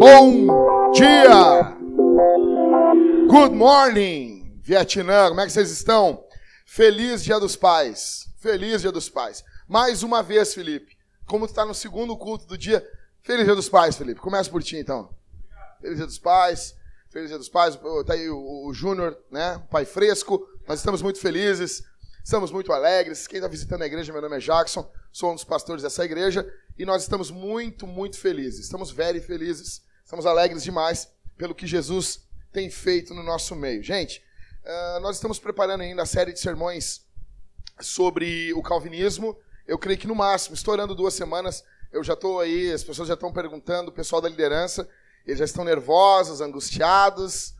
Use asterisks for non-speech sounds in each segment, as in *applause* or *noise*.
Bom dia! Good morning, Vietnã. Como é que vocês estão? Feliz Dia dos Pais. Feliz Dia dos Pais. Mais uma vez, Felipe. Como está no segundo culto do dia, Feliz Dia dos Pais, Felipe. Começa por ti, então. Feliz Dia dos Pais. Feliz Dia dos Pais. Tá aí o, o Júnior, né? pai fresco. Nós estamos muito felizes. Estamos muito alegres. Quem está visitando a igreja, meu nome é Jackson. Sou um dos pastores dessa igreja. E nós estamos muito, muito felizes. Estamos very felizes. Estamos alegres demais pelo que Jesus tem feito no nosso meio. Gente, uh, nós estamos preparando ainda a série de sermões sobre o calvinismo. Eu creio que no máximo, estourando duas semanas, eu já estou aí, as pessoas já estão perguntando, o pessoal da liderança, eles já estão nervosos, angustiados,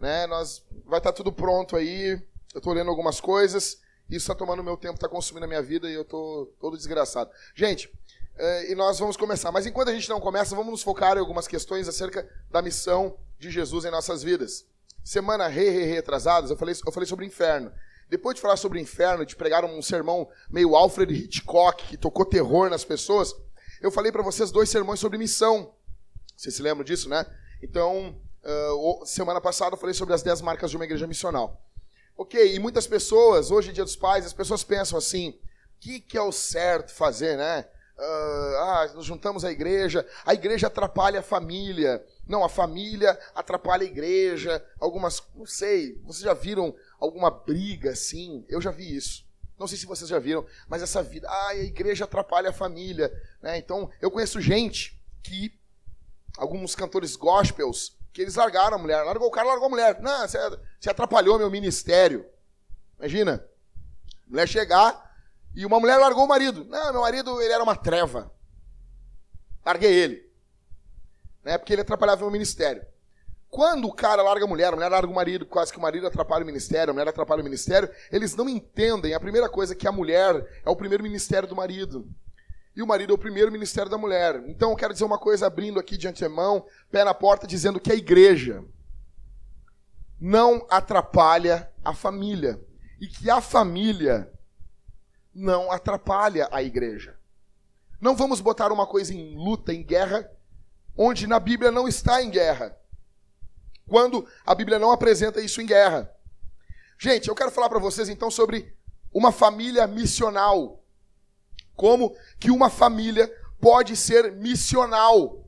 né? Nós vai estar tá tudo pronto aí. Eu estou lendo algumas coisas, isso está tomando meu tempo, está consumindo a minha vida e eu estou todo desgraçado. Gente, uh, e nós vamos começar. Mas enquanto a gente não começa, vamos nos focar em algumas questões acerca da missão de Jesus em nossas vidas. Semana re, re, retrasadas, eu falei, eu falei sobre inferno. Depois de falar sobre inferno, de pregar um sermão meio Alfred Hitchcock, que tocou terror nas pessoas, eu falei para vocês dois sermões sobre missão. Vocês se lembram disso, né? Então, uh, semana passada eu falei sobre as 10 marcas de uma igreja missional. Ok, e muitas pessoas, hoje, dia dos pais, as pessoas pensam assim: o que, que é o certo fazer, né? Uh, ah, nos juntamos à igreja, a igreja atrapalha a família. Não, a família atrapalha a igreja. Algumas, não sei, vocês já viram alguma briga assim? Eu já vi isso. Não sei se vocês já viram, mas essa vida, ah, a igreja atrapalha a família. Né? Então, eu conheço gente que, alguns cantores gospels, que eles largaram a mulher. Largou o cara, largou a mulher. Não, você, atrapalhou meu ministério. Imagina, mulher chegar e uma mulher largou o marido. Não, meu marido, ele era uma treva. Larguei ele. Né? Porque ele atrapalhava meu ministério. Quando o cara larga a mulher, a mulher larga o marido, quase que o marido atrapalha o ministério, a mulher atrapalha o ministério, eles não entendem a primeira coisa que a mulher é o primeiro ministério do marido. E o marido é o primeiro ministério da mulher. Então eu quero dizer uma coisa abrindo aqui de antemão, pé na porta, dizendo que a igreja não atrapalha a família. E que a família não atrapalha a igreja. Não vamos botar uma coisa em luta, em guerra, onde na Bíblia não está em guerra. Quando a Bíblia não apresenta isso em guerra. Gente, eu quero falar para vocês então sobre uma família missional. Como que uma família pode ser missional.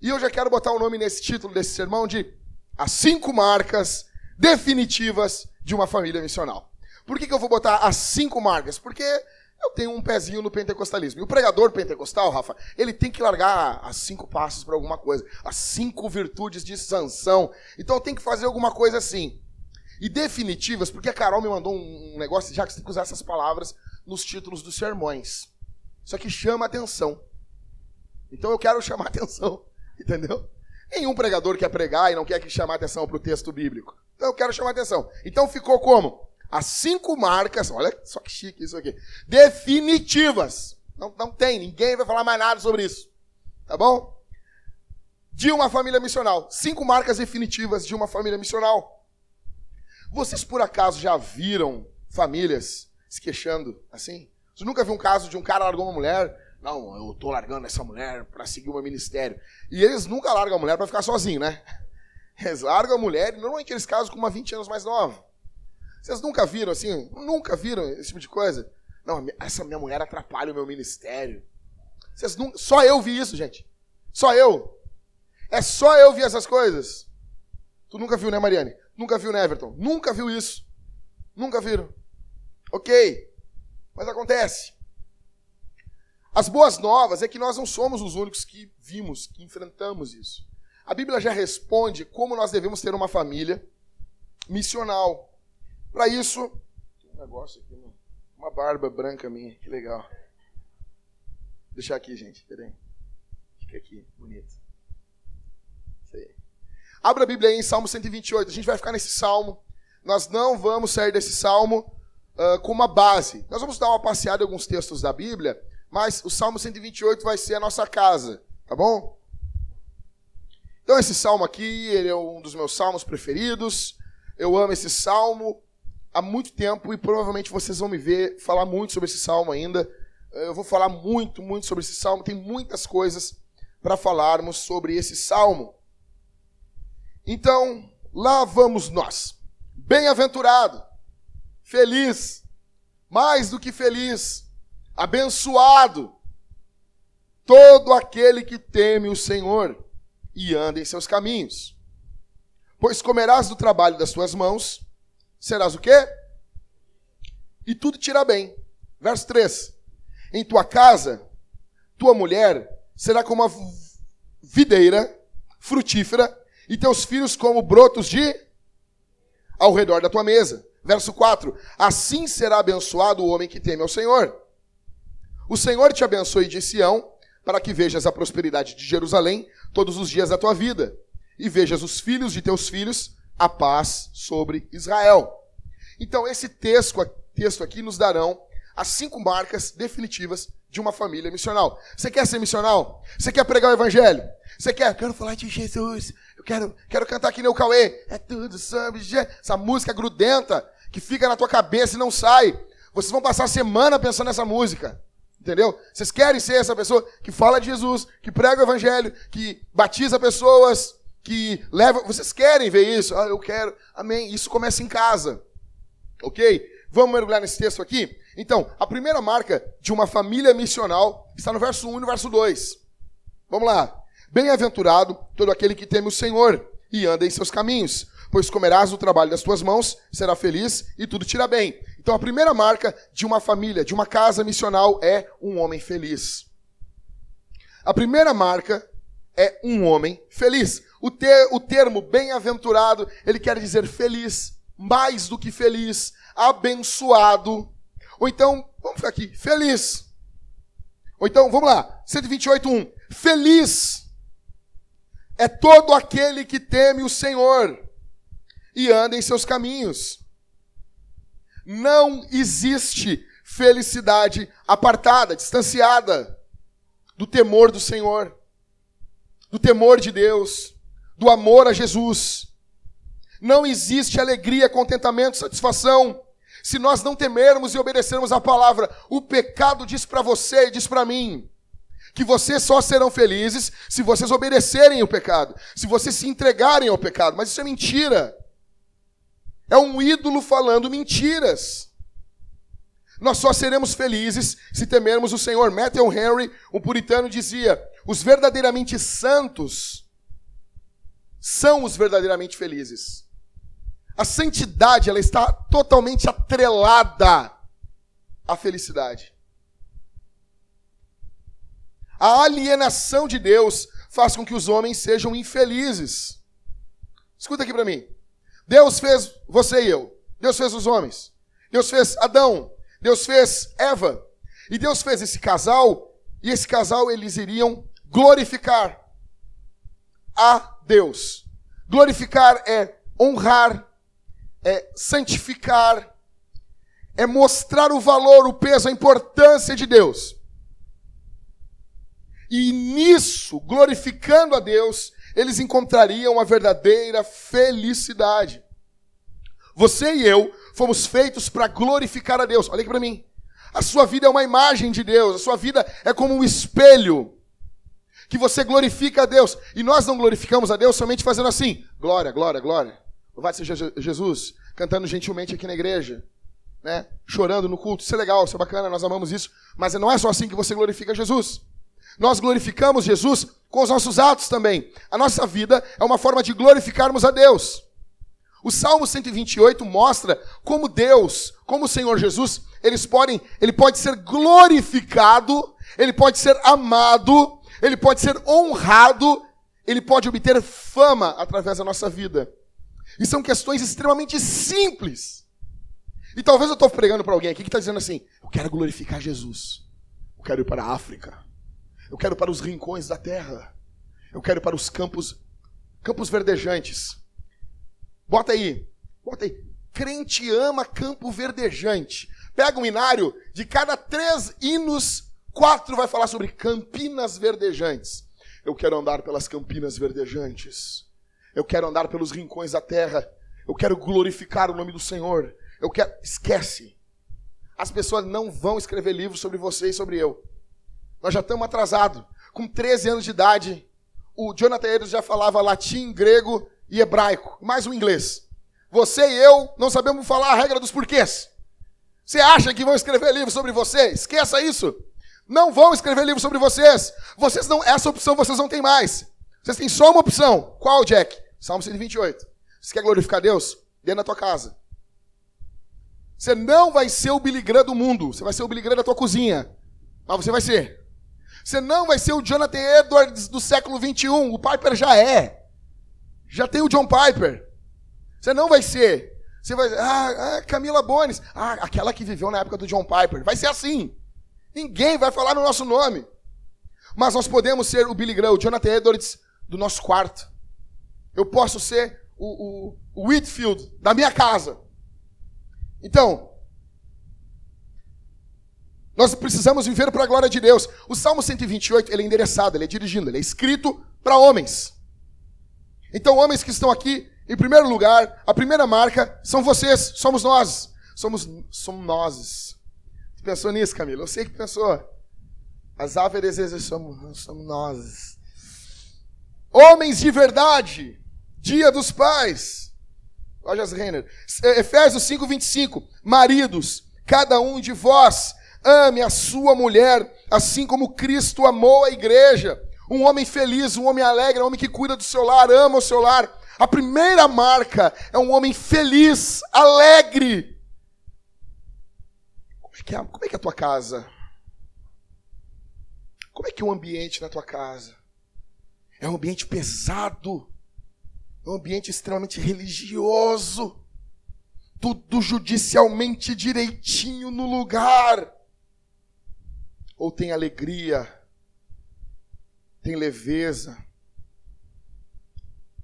E eu já quero botar o um nome nesse título desse sermão de As Cinco Marcas Definitivas de uma Família Missional. Por que, que eu vou botar as cinco marcas? Porque eu tenho um pezinho no pentecostalismo. E o pregador pentecostal, Rafa, ele tem que largar as cinco passos para alguma coisa. As cinco virtudes de sanção. Então tem que fazer alguma coisa assim. E definitivas, porque a Carol me mandou um negócio, já que você tem que usar essas palavras nos títulos dos sermões. Isso aqui chama atenção. Então eu quero chamar *laughs* atenção, entendeu? Nenhum pregador quer pregar e não quer que chamar atenção para o texto bíblico. Então eu quero chamar atenção. Então ficou como? As cinco marcas, olha só que chique isso aqui, definitivas. Não, não tem, ninguém vai falar mais nada sobre isso. Tá bom? De uma família missional. Cinco marcas definitivas de uma família missional. Vocês por acaso já viram famílias se queixando assim? Você nunca viu um caso de um cara largou uma mulher? Não, eu tô largando essa mulher para seguir o meu ministério. E eles nunca largam a mulher para ficar sozinho, né? *laughs* Eles largam a mulher, normalmente eles casam com uma 20 anos mais nova. Vocês nunca viram assim? Nunca viram esse tipo de coisa? Não, essa minha mulher atrapalha o meu ministério. Vocês nunca... Só eu vi isso, gente. Só eu. É só eu vi essas coisas. Tu nunca viu, né, Mariane? Nunca viu, né, Everton? Nunca viu isso. Nunca viram. Ok. Mas acontece. As boas novas é que nós não somos os únicos que vimos, que enfrentamos isso. A Bíblia já responde como nós devemos ter uma família missional. Para isso, tem um negócio aqui, uma barba branca minha, que legal. Vou deixar aqui, gente, peraí. Fica aqui, bonito. Isso aí. Abra a Bíblia aí em Salmo 128. A gente vai ficar nesse salmo. Nós não vamos sair desse salmo uh, com uma base. Nós vamos dar uma passeada em alguns textos da Bíblia, mas o Salmo 128 vai ser a nossa casa, tá bom? Então esse salmo aqui, ele é um dos meus salmos preferidos. Eu amo esse salmo há muito tempo e provavelmente vocês vão me ver falar muito sobre esse salmo ainda. eu vou falar muito, muito sobre esse salmo. Tem muitas coisas para falarmos sobre esse salmo. Então, lá vamos nós. Bem-aventurado, feliz, mais do que feliz, abençoado, todo aquele que teme o Senhor e anda em seus caminhos. Pois comerás do trabalho das tuas mãos, serás o quê? E tudo te irá bem. Verso 3. Em tua casa, tua mulher será como uma videira frutífera, e teus filhos como brotos de ao redor da tua mesa. Verso 4: Assim será abençoado o homem que teme ao Senhor. O Senhor te abençoe de Sião, para que vejas a prosperidade de Jerusalém todos os dias da tua vida, e vejas os filhos de teus filhos, a paz sobre Israel. Então, esse texto, aqui nos darão as cinco marcas definitivas de uma família missional. Você quer ser missional? Você quer pregar o evangelho? Você quer? Quero falar de Jesus. Eu quero, quero cantar aqui no Cauê. É tudo sobre Jesus. Essa música grudenta que fica na tua cabeça e não sai. Vocês vão passar a semana pensando nessa música. Entendeu? Vocês querem ser essa pessoa que fala de Jesus, que prega o evangelho, que batiza pessoas, que leva. Vocês querem ver isso? Ah, eu quero. Amém. Isso começa em casa. Ok? Vamos mergulhar nesse texto aqui? Então, a primeira marca de uma família missional está no verso 1 e no verso 2. Vamos lá. Bem-aventurado todo aquele que teme o Senhor e anda em seus caminhos, pois comerás o trabalho das tuas mãos, será feliz e tudo te irá bem. Então, a primeira marca de uma família, de uma casa missional, é um homem feliz. A primeira marca é um homem feliz. O, ter, o termo bem-aventurado, ele quer dizer feliz, mais do que feliz, abençoado, ou então, vamos ficar aqui, feliz. Ou então, vamos lá, 128.1. Feliz é todo aquele que teme o Senhor e anda em seus caminhos. Não existe felicidade apartada, distanciada do temor do Senhor, do temor de Deus, do amor a Jesus. Não existe alegria, contentamento, satisfação se nós não temermos e obedecermos a palavra, o pecado diz para você e diz para mim que vocês só serão felizes se vocês obedecerem o pecado, se vocês se entregarem ao pecado. Mas isso é mentira. É um ídolo falando mentiras. Nós só seremos felizes se temermos o Senhor. Matthew Henry, um puritano, dizia: os verdadeiramente santos são os verdadeiramente felizes. A santidade, ela está totalmente atrelada à felicidade. A alienação de Deus faz com que os homens sejam infelizes. Escuta aqui para mim. Deus fez você e eu. Deus fez os homens. Deus fez Adão. Deus fez Eva. E Deus fez esse casal, e esse casal eles iriam glorificar a Deus. Glorificar é honrar, é santificar, é mostrar o valor, o peso, a importância de Deus. E nisso, glorificando a Deus, eles encontrariam a verdadeira felicidade. Você e eu fomos feitos para glorificar a Deus. Olha aqui para mim. A sua vida é uma imagem de Deus, a sua vida é como um espelho que você glorifica a Deus. E nós não glorificamos a Deus somente fazendo assim: glória, glória, glória. Louvado seja Jesus, cantando gentilmente aqui na igreja, né? Chorando no culto. Isso é legal, isso é bacana, nós amamos isso. Mas não é só assim que você glorifica Jesus. Nós glorificamos Jesus com os nossos atos também. A nossa vida é uma forma de glorificarmos a Deus. O Salmo 128 mostra como Deus, como o Senhor Jesus, eles podem, ele pode ser glorificado, ele pode ser amado, ele pode ser honrado, ele pode obter fama através da nossa vida. E são questões extremamente simples. E talvez eu estou pregando para alguém aqui que está dizendo assim: eu quero glorificar Jesus. Eu quero ir para a África. Eu quero para os rincões da terra. Eu quero para os campos, campos verdejantes. Bota aí, bota aí. Crente ama campo verdejante. Pega um inário, de cada três hinos, quatro vai falar sobre campinas verdejantes. Eu quero andar pelas campinas verdejantes. Eu quero andar pelos rincões da terra. Eu quero glorificar o nome do Senhor. Eu quero. Esquece. as pessoas não vão escrever livros sobre você e sobre eu. Nós já estamos atrasados. Com 13 anos de idade, o Jonathan Edwards já falava latim, grego e hebraico, mais o inglês. Você e eu não sabemos falar a regra dos porquês. Você acha que vão escrever livro sobre você? Esqueça isso. Não vão escrever livro sobre vocês. Vocês não, essa opção vocês não têm mais. Vocês têm só uma opção. Qual, Jack? Salmo 128. Você quer glorificar Deus? Dê na tua casa. Você não vai ser o Billy do mundo. Você vai ser o Billy da tua cozinha. Mas você vai ser. Você não vai ser o Jonathan Edwards do século 21. O Piper já é. Já tem o John Piper. Você não vai ser. Você vai ah, ah, Camila Bones. Ah, aquela que viveu na época do John Piper. Vai ser assim. Ninguém vai falar no nosso nome. Mas nós podemos ser o Billy Graham, o Jonathan Edwards do nosso quarto. Eu posso ser o, o, o Whitfield da minha casa. Então, nós precisamos viver para a glória de Deus. O Salmo 128, ele é endereçado, ele é dirigindo, ele é escrito para homens. Então, homens que estão aqui, em primeiro lugar, a primeira marca são vocês, somos nós. Somos, somos nós. Você pensou nisso, Camila? Eu sei que pensou. As árvores somos, somos nós. Homens de verdade. Dia dos pais. Lojas Renner. Efésios 5, 25. Maridos, cada um de vós ame a sua mulher, assim como Cristo amou a igreja. Um homem feliz, um homem alegre, um homem que cuida do seu lar, ama o seu lar. A primeira marca é um homem feliz, alegre. Como é que é, como é, que é a tua casa? Como é que é o ambiente na tua casa? É um ambiente pesado. É um ambiente extremamente religioso. Tudo judicialmente direitinho no lugar. Ou tem alegria, tem leveza,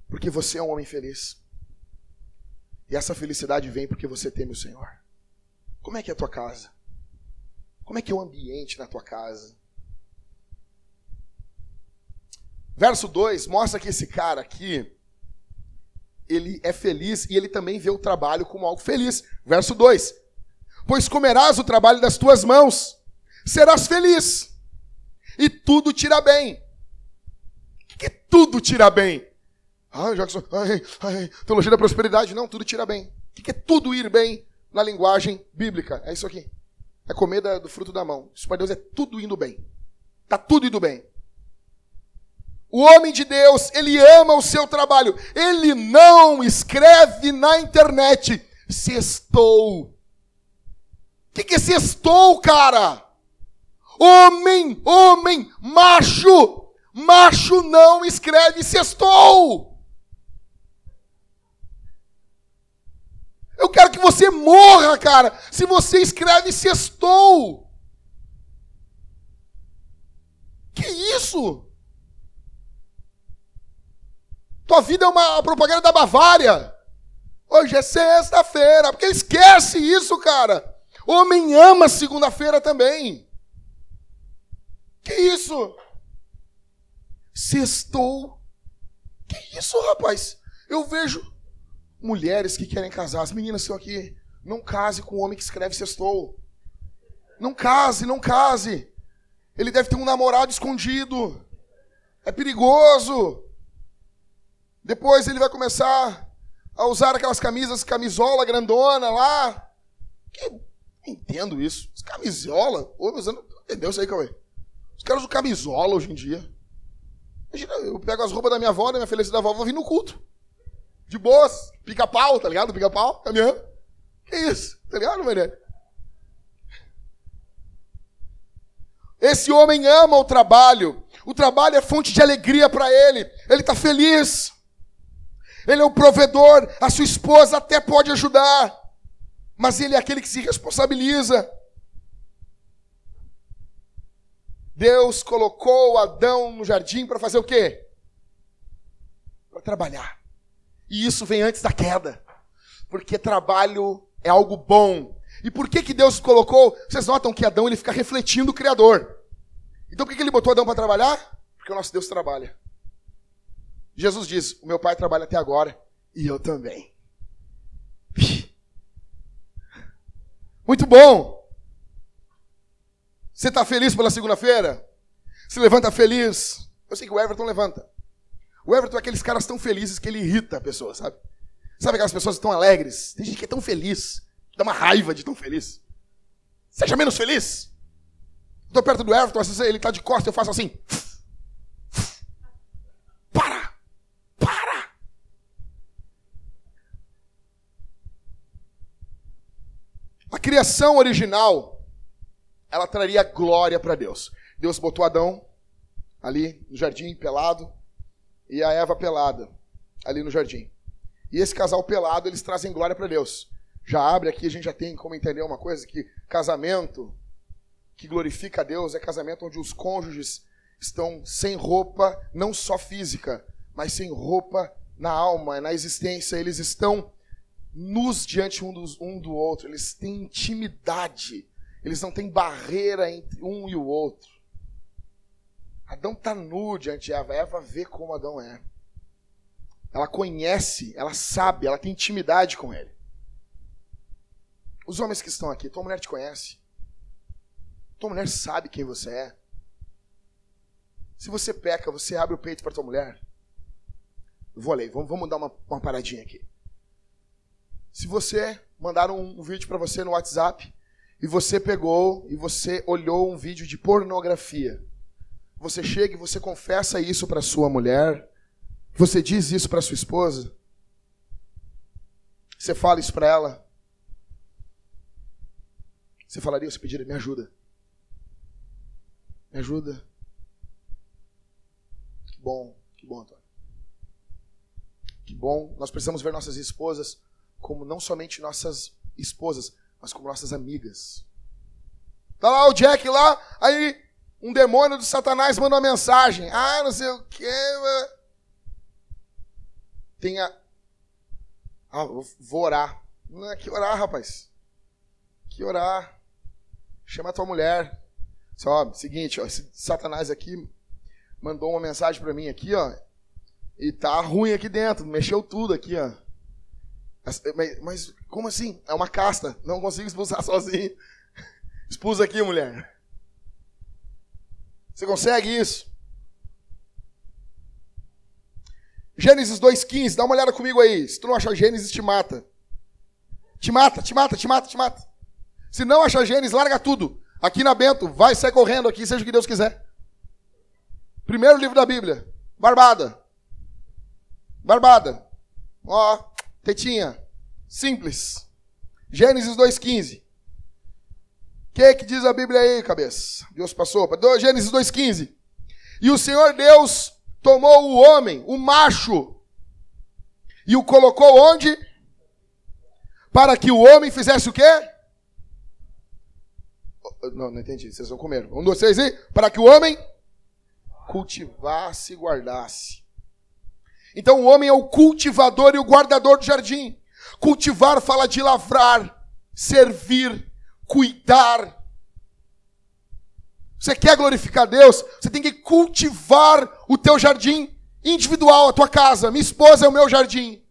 porque você é um homem feliz. E essa felicidade vem porque você teme o Senhor. Como é que é a tua casa? Como é que é o ambiente na tua casa? Verso 2 mostra que esse cara aqui, ele é feliz e ele também vê o trabalho como algo feliz. Verso 2: Pois comerás o trabalho das tuas mãos, serás feliz, e tudo te irá bem. O que, tudo te irá bem? Ah, Jackson, ai, ai, teologia da prosperidade. Não, tudo te irá bem. O que, é tudo ir bem na linguagem bíblica? É isso aqui. É comer do fruto da mão. Isso para Deus é tudo indo bem. Está tudo indo bem. O homem de Deus, ele ama o seu trabalho. Ele não escreve na internet. Sextou. O que, que é sextou, cara? Homem, homem, macho. Macho não escreve sextou. Eu quero que você morra, cara, se você escreve sextou. Que isso? Tua vida é uma propaganda da Bavária. Hoje é sexta-feira. Porque esquece isso, cara. Homem ama segunda-feira também. Que isso? Sextou. Que isso, rapaz? Eu vejo mulheres que querem casar. As meninas estão aqui. Não case com um homem que escreve sextou. Não case, não case. Ele deve ter um namorado escondido. É perigoso. Depois ele vai começar a usar aquelas camisas, camisola grandona lá. Que, entendo isso. Camisola? Ô, mas eu não entendeu isso aí, Cauê. Os caras usam camisola hoje em dia. Imagina, eu pego as roupas da minha avó, da minha felicidade da avó, vou vir no culto. De boas. Pica-pau, tá ligado? Pica-pau, caminhando. Que isso? Tá ligado, Maria? Esse homem ama o trabalho. O trabalho é fonte de alegria para ele. Ele está feliz. Ele é o provedor, a sua esposa até pode ajudar, mas ele é aquele que se responsabiliza. Deus colocou Adão no jardim para fazer o quê? Para trabalhar. E isso vem antes da queda. Porque trabalho é algo bom. E por que, que Deus colocou? Vocês notam que Adão ele fica refletindo o Criador. Então por que, que ele botou Adão para trabalhar? Porque o nosso Deus trabalha. Jesus diz: O meu pai trabalha até agora e eu também. *laughs* Muito bom. Você está feliz pela segunda-feira? Se levanta feliz? Eu sei que o Everton levanta. O Everton é aqueles caras tão felizes que ele irrita a pessoa, sabe? Sabe aquelas pessoas tão alegres? Tem gente que é tão feliz, dá uma raiva de tão feliz. Seja menos feliz. Estou perto do Everton, ele está de costas, eu faço assim. Para! Para! A criação original, ela traria glória para Deus. Deus botou Adão ali no jardim, pelado, e a Eva pelada, ali no jardim. E esse casal pelado, eles trazem glória para Deus. Já abre aqui, a gente já tem como entender uma coisa, que casamento que glorifica a Deus é casamento onde os cônjuges estão sem roupa, não só física, mas sem roupa na alma, na existência. Eles estão nus diante um, dos, um do outro, eles têm intimidade, eles não têm barreira entre um e o outro. Adão está nu diante de Eva. Eva vê como Adão é. Ela conhece, ela sabe, ela tem intimidade com ele. Os homens que estão aqui, tua mulher te conhece. Tua mulher sabe quem você é. Se você peca, você abre o peito para tua mulher. Vou ler, vamos, vamos dar uma, uma paradinha aqui. Se você mandar um, um vídeo para você no WhatsApp e você pegou e você olhou um vídeo de pornografia, você chega e você confessa isso para sua mulher, você diz isso para sua esposa, você fala isso para ela, você falaria, você pediria, me ajuda. Me ajuda. Que bom, que bom, Antônio. Que bom. Nós precisamos ver nossas esposas como não somente nossas esposas, mas como nossas amigas. Tá lá o Jack lá, aí um demônio do Satanás manda uma mensagem. Ah, não sei o quê. Tenha. Ah, vou orar. Não é que orar, rapaz. Que orar. Chama a tua mulher. Só, seguinte, ó, esse Satanás aqui mandou uma mensagem para mim aqui, ó. E tá ruim aqui dentro, mexeu tudo aqui, ó. Mas, mas como assim? É uma casta, não consigo expulsar *laughs* sozinho. Expulsa aqui, mulher. Você consegue isso? Gênesis 2,15, dá uma olhada comigo aí. Se tu não achar Gênesis, te mata. Te mata, te mata, te mata, te mata. Se não achar Gênesis, larga tudo. Aqui na Bento, vai, sai correndo aqui, seja o que Deus quiser. Primeiro livro da Bíblia. Barbada. Barbada. Ó, tetinha. Simples. Gênesis 2,15 que que diz a Bíblia aí, cabeça? Deus passou Gênesis 2:15. E o Senhor Deus tomou o homem, o macho, e o colocou onde? Para que o homem fizesse o quê? Não, não entendi. Vocês vão comer. Um, dois, três e. Para que o homem cultivasse e guardasse. Então o homem é o cultivador e o guardador do jardim. Cultivar fala de lavrar, servir, cuidar. Você quer glorificar Deus? Você tem que cultivar o teu jardim individual, a tua casa. Minha esposa é o meu jardim.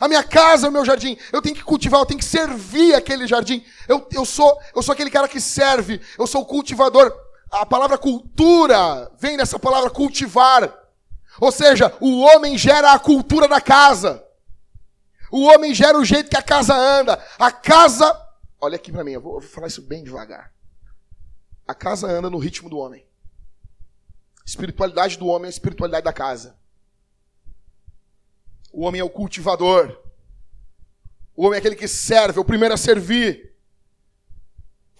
A minha casa é o meu jardim. Eu tenho que cultivar, eu tenho que servir aquele jardim. Eu, eu, sou, eu sou aquele cara que serve. Eu sou o cultivador. A palavra cultura vem dessa palavra cultivar. Ou seja, o homem gera a cultura da casa. O homem gera o jeito que a casa anda. A casa Olha aqui para mim, eu vou, eu vou falar isso bem devagar. A casa anda no ritmo do homem. espiritualidade do homem é a espiritualidade da casa. O homem é o cultivador. O homem é aquele que serve, é o primeiro a servir.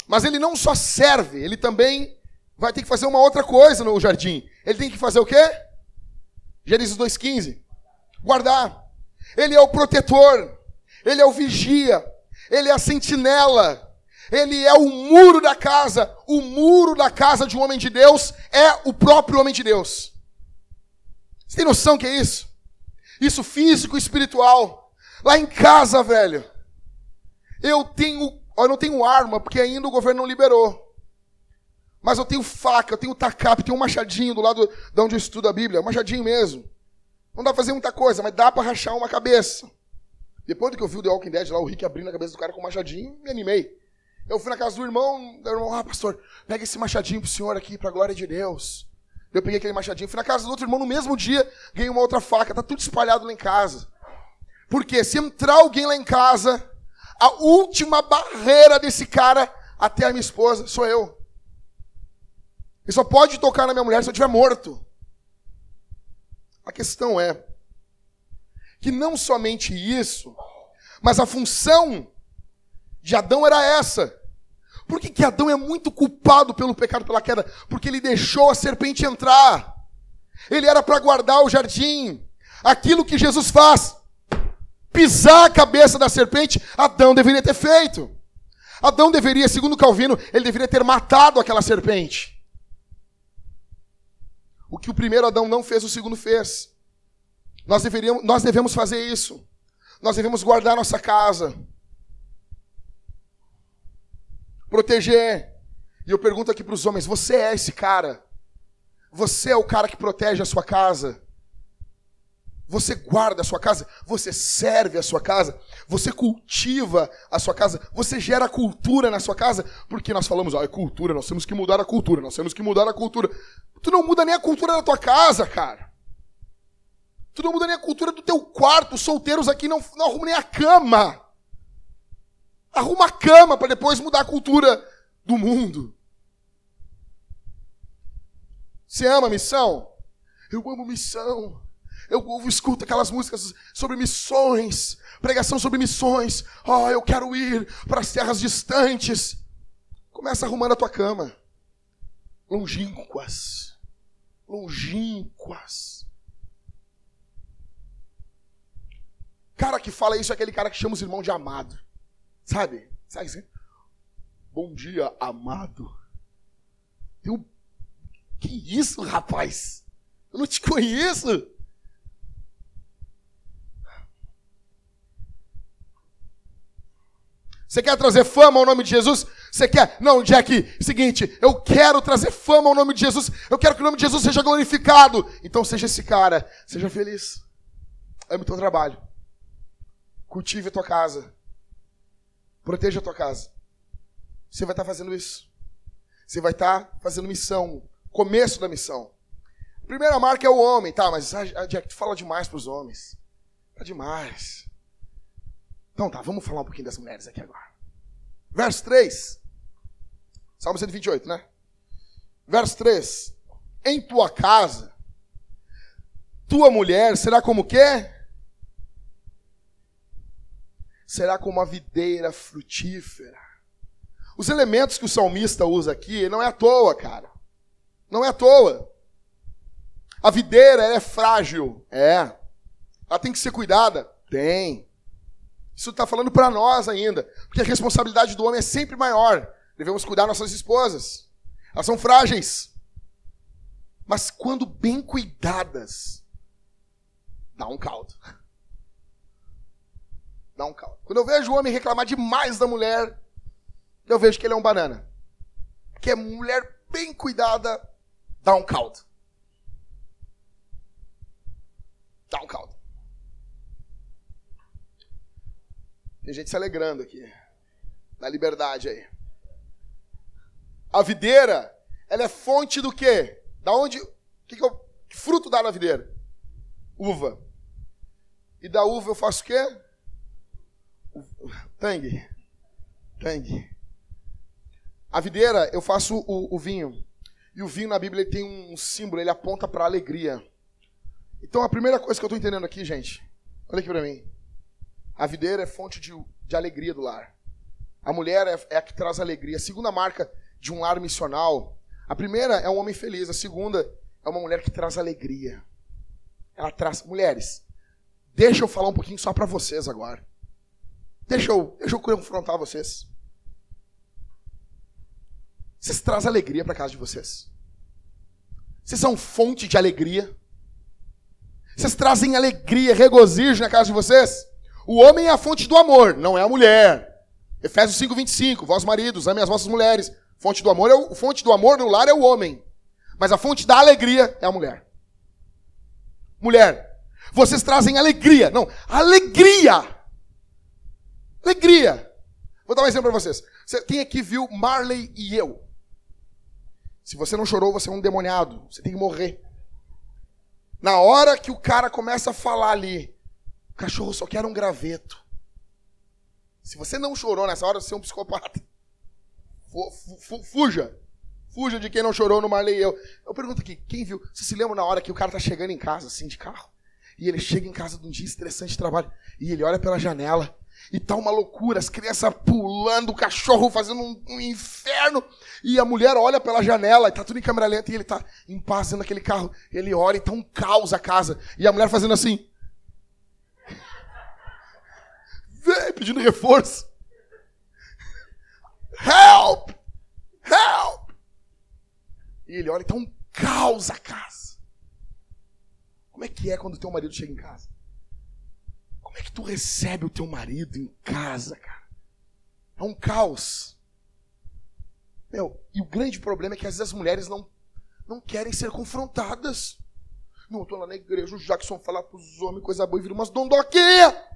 Mas ele não só serve, ele também vai ter que fazer uma outra coisa no jardim. Ele tem que fazer o quê? Gênesis 2,15. Guardar. Ele é o protetor. Ele é o vigia ele é a sentinela, ele é o muro da casa. O muro da casa de um homem de Deus é o próprio homem de Deus. Você tem noção que é isso? Isso físico e espiritual. Lá em casa, velho, eu tenho, eu não tenho arma, porque ainda o governo não liberou. Mas eu tenho faca, eu tenho tacape, tenho um machadinho do lado de onde eu estudo a Bíblia, um machadinho mesmo. Não dá pra fazer muita coisa, mas dá para rachar uma cabeça. Depois do que eu vi o The Walking Dead lá, o Rick abrindo a cabeça do cara com o machadinho, me animei. Eu fui na casa do irmão, o irmão, ah, pastor, pega esse machadinho pro senhor aqui, pra glória de Deus. Eu peguei aquele machadinho, fui na casa do outro irmão no mesmo dia, ganhei uma outra faca, tá tudo espalhado lá em casa. Porque se entrar alguém lá em casa, a última barreira desse cara até a minha esposa sou eu. Ele só pode tocar na minha mulher se eu estiver morto. A questão é que não somente isso, mas a função de Adão era essa. Por que, que Adão é muito culpado pelo pecado, pela queda? Porque ele deixou a serpente entrar. Ele era para guardar o jardim. Aquilo que Jesus faz, pisar a cabeça da serpente, Adão deveria ter feito. Adão deveria, segundo Calvino, ele deveria ter matado aquela serpente. O que o primeiro Adão não fez, o segundo fez. Nós, deveríamos, nós devemos fazer isso. Nós devemos guardar nossa casa. Proteger. E eu pergunto aqui para os homens: você é esse cara? Você é o cara que protege a sua casa? Você guarda a sua casa, você serve a sua casa, você cultiva a sua casa, você gera cultura na sua casa, porque nós falamos, ó, é cultura, nós temos que mudar a cultura, nós temos que mudar a cultura. Tu não muda nem a cultura da tua casa, cara. Tu não muda nem a cultura do teu quarto, os solteiros aqui não, não arrumam nem a cama. Arruma a cama para depois mudar a cultura do mundo. Você ama missão? Eu amo missão. Eu, escuto aquelas músicas sobre missões, pregação sobre missões. Oh, eu quero ir para as terras distantes. Começa arrumando a tua cama. Longínquas. Longínquas. Cara que fala isso é aquele cara que chama os irmãos de amado. Sabe? Sabe assim? Bom dia, amado. Eu... Que isso, rapaz? Eu não te conheço. Você quer trazer fama ao nome de Jesus? Você quer? Não, Jack, seguinte, eu quero trazer fama ao nome de Jesus. Eu quero que o nome de Jesus seja glorificado. Então seja esse cara, seja feliz. Ame o teu trabalho. Cultive a tua casa. Proteja a tua casa. Você vai estar fazendo isso. Você vai estar fazendo missão. Começo da missão. A primeira marca é o homem, tá? Mas a Jack, tu fala demais para os homens. Tá demais. Então tá, vamos falar um pouquinho das mulheres aqui agora. Verso 3. Salmo 128, né? Verso 3. Em tua casa, tua mulher será como quê? Será como a videira frutífera. Os elementos que o salmista usa aqui não é à toa, cara. Não é à toa. A videira é frágil. É. Ela tem que ser cuidada? Tem. Isso está falando para nós ainda, porque a responsabilidade do homem é sempre maior. Devemos cuidar nossas esposas. Elas são frágeis. Mas quando bem cuidadas, dá um caldo. *laughs* Dá um caldo. Quando eu vejo o homem reclamar demais da mulher, eu vejo que ele é um banana. Porque a mulher bem cuidada dá um caldo. Dá um caldo. Tem gente se alegrando aqui. Na liberdade aí. A videira, ela é fonte do quê? Da onde. Que, que, eu, que fruto dá na videira? Uva. E da uva eu faço o quê? Tangue. Tangue. A videira, eu faço o, o vinho. E o vinho na Bíblia tem um símbolo, ele aponta para alegria. Então a primeira coisa que eu estou entendendo aqui, gente, olha aqui para mim. A videira é fonte de, de alegria do lar. A mulher é, é, a que traz alegria. A segunda marca de um lar missional. A primeira é um homem feliz. A segunda é uma mulher que traz alegria. Ela traz. Mulheres, deixa eu falar um pouquinho só para vocês agora. Deixa eu, deixa eu confrontar vocês. Vocês trazem alegria para casa de vocês. Vocês são fonte de alegria. Vocês trazem alegria, regozijo na casa de vocês. O homem é a fonte do amor, não é a mulher. Efésios 5, 25. Vós, maridos, amem as vossas mulheres. Fonte do amor é o, fonte do amor no lar é o homem. Mas a fonte da alegria é a mulher. Mulher, vocês trazem alegria. Não, alegria. Alegria. Vou dar um exemplo para vocês. Você, quem aqui viu Marley e eu? Se você não chorou, você é um demoniado. Você tem que morrer. Na hora que o cara começa a falar ali, cachorro só quer um graveto. Se você não chorou nessa hora, você é um psicopata. Fuja. Fuja de quem não chorou no Marley e eu. Eu pergunto aqui, quem viu? Você se lembra na hora que o cara tá chegando em casa, assim, de carro? E ele chega em casa de um dia estressante de trabalho. E ele olha pela janela. E tá uma loucura, as crianças pulando, o cachorro fazendo um, um, inferno. E a mulher olha pela janela, e tá tudo em câmera lenta, e ele tá em paz dentro daquele carro. Ele olha e tá um caos a casa. E a mulher fazendo assim. Vem, pedindo reforço. Help! Help! E ele olha e tá um caos a casa. Como é que é quando teu marido chega em casa? Como é que tu recebe o teu marido em casa, cara? É um caos. Meu, e o grande problema é que às vezes as mulheres não, não querem ser confrontadas. Não, eu tô lá na igreja, o Jackson falar pros homens coisa boa e vira umas dondoquinha.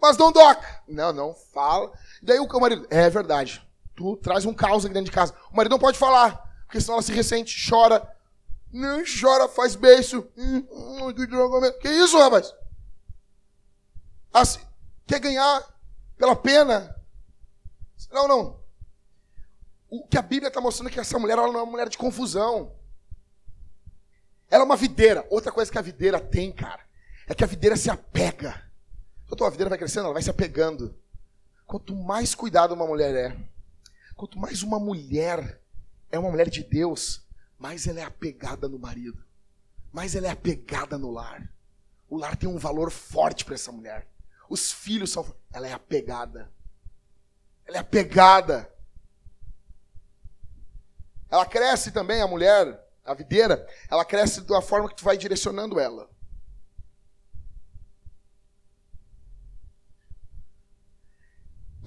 Mas dondoca. Não, não, fala. Daí o marido, é verdade. Tu traz um caos aqui dentro de casa. O marido não pode falar, porque senão ela se ressente, chora. Não chora, faz beijo. Hum, hum, que isso, rapaz? Assim, quer ganhar pela pena? Não, não. O que a Bíblia está mostrando é que essa mulher ela não é uma mulher de confusão. Ela é uma videira. Outra coisa que a videira tem, cara, é que a videira se apega. A videira vai crescendo, ela vai se apegando. Quanto mais cuidado uma mulher é, quanto mais uma mulher é uma mulher de Deus, mais ela é apegada no marido, mais ela é apegada no lar. O lar tem um valor forte para essa mulher. Os filhos são. Ela é apegada. Ela é apegada. Ela cresce também, a mulher, a videira, ela cresce da forma que tu vai direcionando ela.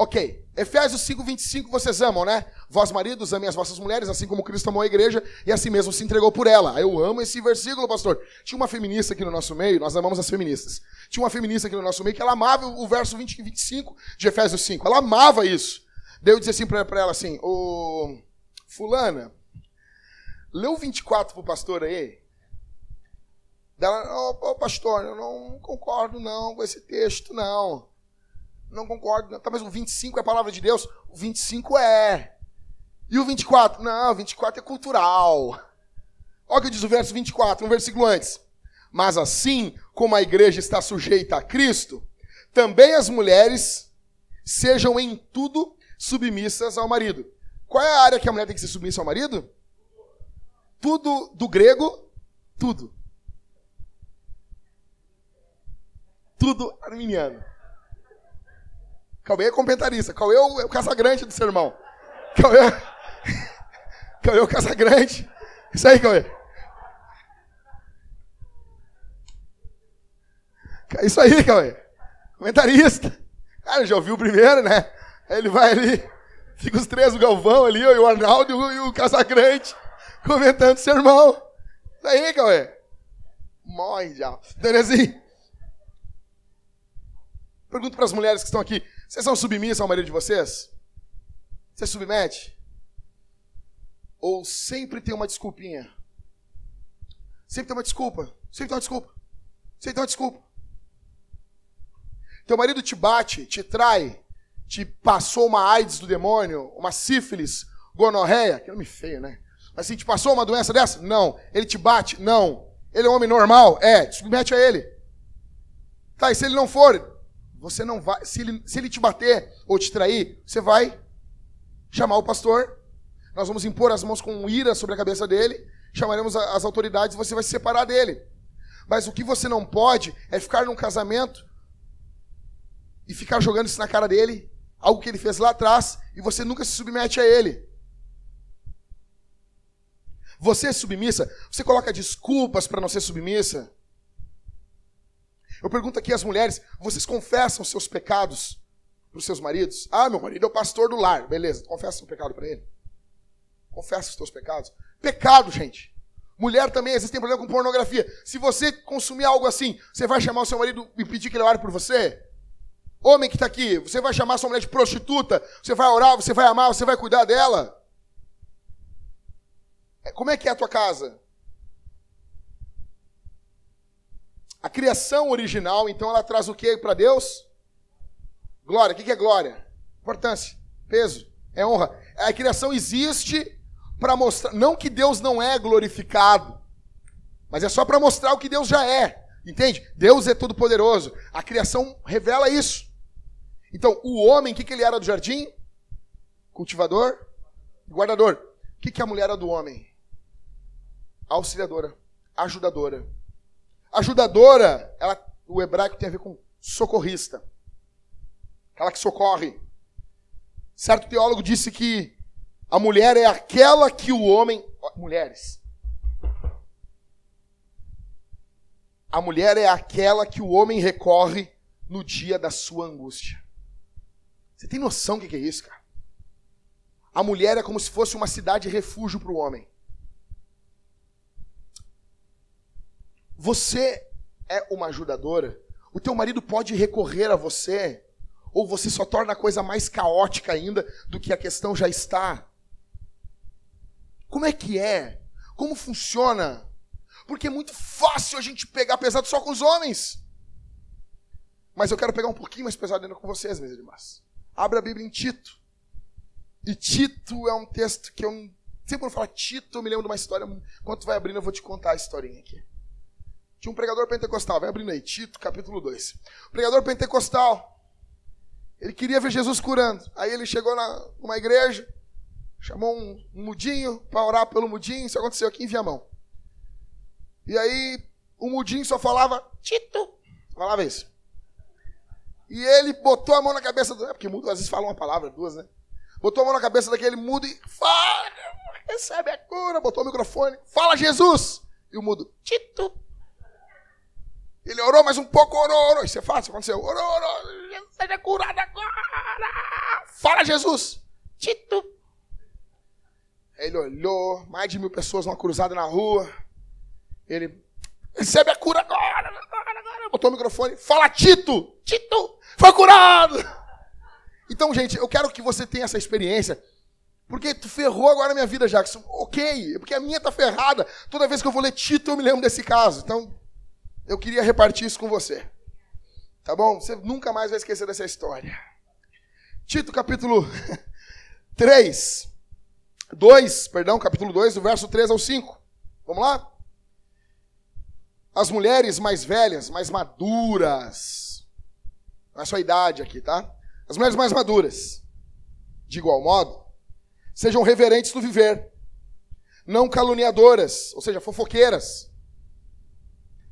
Ok. Efésios 5, 25, vocês amam, né? Vós, maridos, amem as vossas mulheres, assim como Cristo amou a igreja e assim mesmo se entregou por ela. Eu amo esse versículo, pastor. Tinha uma feminista aqui no nosso meio, nós amamos as feministas. Tinha uma feminista aqui no nosso meio que ela amava o verso 20 e 25 de Efésios 5. Ela amava isso. Daí eu disse assim pra, ela assim, ô fulana, lê o 24 pro pastor aí. Dela, ô oh, pastor, eu não concordo não com esse texto, não. Não concordo. Tá, mas o 25 é a palavra de Deus? O 25 é. E o 24? Não, o 24 é cultural. Olha o que diz o verso 24, um versículo antes. Mas assim como a igreja está sujeita a Cristo, também as mulheres sejam em tudo submissas ao marido. Qual é a área que a mulher tem que ser submissa ao marido? Tudo do grego, tudo. Tudo arminiano. Cauê é comentarista. Cauê é o, é o Casagrande do sermão. Cauê, *laughs* Cauê é o Casagrande. Isso aí, Cauê. Isso aí, Cauê. Comentarista. Cara, já ouviu o primeiro, né? Aí ele vai ali, fica os três, o Galvão ali, o Arnaldo e o Casagrande, comentando o sermão. Isso aí, Cauê. Morre já. Assim, pergunto para as mulheres que estão aqui: vocês são submissas ao marido de vocês? Você submete? Ou sempre tem uma desculpinha? Sempre tem uma desculpa. Sempre tem uma desculpa. Sempre tem uma desculpa. Teu marido te bate, te trai, te passou uma AIDS do demônio, uma sífilis, gonorreia, que nome feio, né? Mas assim, te passou uma doença dessa? Não. Ele te bate? Não. Ele é um homem normal? É. Submete a ele. Tá, e se ele não for, você não vai. Se ele, se ele te bater ou te trair, você vai chamar o pastor. Nós vamos impor as mãos com ira sobre a cabeça dele. Chamaremos as autoridades e você vai se separar dele. Mas o que você não pode é ficar num casamento e ficar jogando isso na cara dele, algo que ele fez lá atrás, e você nunca se submete a ele. Você é submissa? Você coloca desculpas para não ser submissa? Eu pergunto aqui às mulheres: vocês confessam seus pecados para os seus maridos? Ah, meu marido é o pastor do lar. Beleza, confessa o pecado para ele. Confessa os teus pecados. Pecado, gente. Mulher também, tem problema com pornografia. Se você consumir algo assim, você vai chamar o seu marido e pedir que ele ore por você? Homem que está aqui, você vai chamar sua mulher de prostituta? Você vai orar, você vai amar, você vai cuidar dela? É, como é que é a tua casa? A criação original, então, ela traz o que para Deus? Glória. O que é glória? Importância, peso, é honra. A criação existe para mostrar, não que Deus não é glorificado, mas é só para mostrar o que Deus já é. Entende? Deus é todo poderoso. A criação revela isso. Então, o homem, o que, ele era do jardim? Cultivador, guardador. O que a mulher era do homem? Auxiliadora, ajudadora. Ajudadora, ela, o hebraico tem a ver com socorrista. Aquela que socorre. Certo teólogo disse que a mulher é aquela que o homem. Mulheres. A mulher é aquela que o homem recorre no dia da sua angústia. Você tem noção do que é isso, cara? A mulher é como se fosse uma cidade refúgio para o homem. Você é uma ajudadora. O teu marido pode recorrer a você, ou você só torna a coisa mais caótica ainda do que a questão já está. Como é que é? Como funciona? Porque é muito fácil a gente pegar pesado só com os homens. Mas eu quero pegar um pouquinho mais pesado ainda com vocês, meus irmãos. Abra a Bíblia em Tito. E Tito é um texto que eu sempre quando falo Tito, eu me lembro de uma história. Enquanto vai abrindo, eu vou te contar a historinha aqui. Tinha um pregador pentecostal, vai abrindo aí, Tito, capítulo 2. O pregador pentecostal, ele queria ver Jesus curando. Aí ele chegou na, numa igreja, chamou um, um mudinho para orar pelo mudinho. Isso aconteceu aqui em Viamão. E aí o mudinho só falava Tito. Falava isso. E ele botou a mão na cabeça do. É porque mudo às vezes fala uma palavra, duas, né? Botou a mão na cabeça daquele mudo e fala, recebe a cura, botou o microfone, fala Jesus! E o mudo, Tito. Ele orou mais um pouco, orou, orou. Isso é fácil, aconteceu. Orou, orou, seja curado agora! Fala Jesus! Tito. Ele olhou, mais de mil pessoas, uma cruzada na rua. Ele recebe a cura agora, agora, agora. Botou o microfone, fala Tito! Tito! Foi curado! Então, gente, eu quero que você tenha essa experiência. Porque tu ferrou agora a minha vida, Jackson. Ok, porque a minha tá ferrada. Toda vez que eu vou ler Tito, eu me lembro desse caso. Então, eu queria repartir isso com você. Tá bom? Você nunca mais vai esquecer dessa história. Tito, capítulo *laughs* 3. 2, perdão, capítulo 2, do verso 3 ao 5. Vamos lá? As mulheres mais velhas, mais maduras, não é só idade aqui, tá? As mulheres mais maduras, de igual modo, sejam reverentes do viver, não caluniadoras, ou seja, fofoqueiras,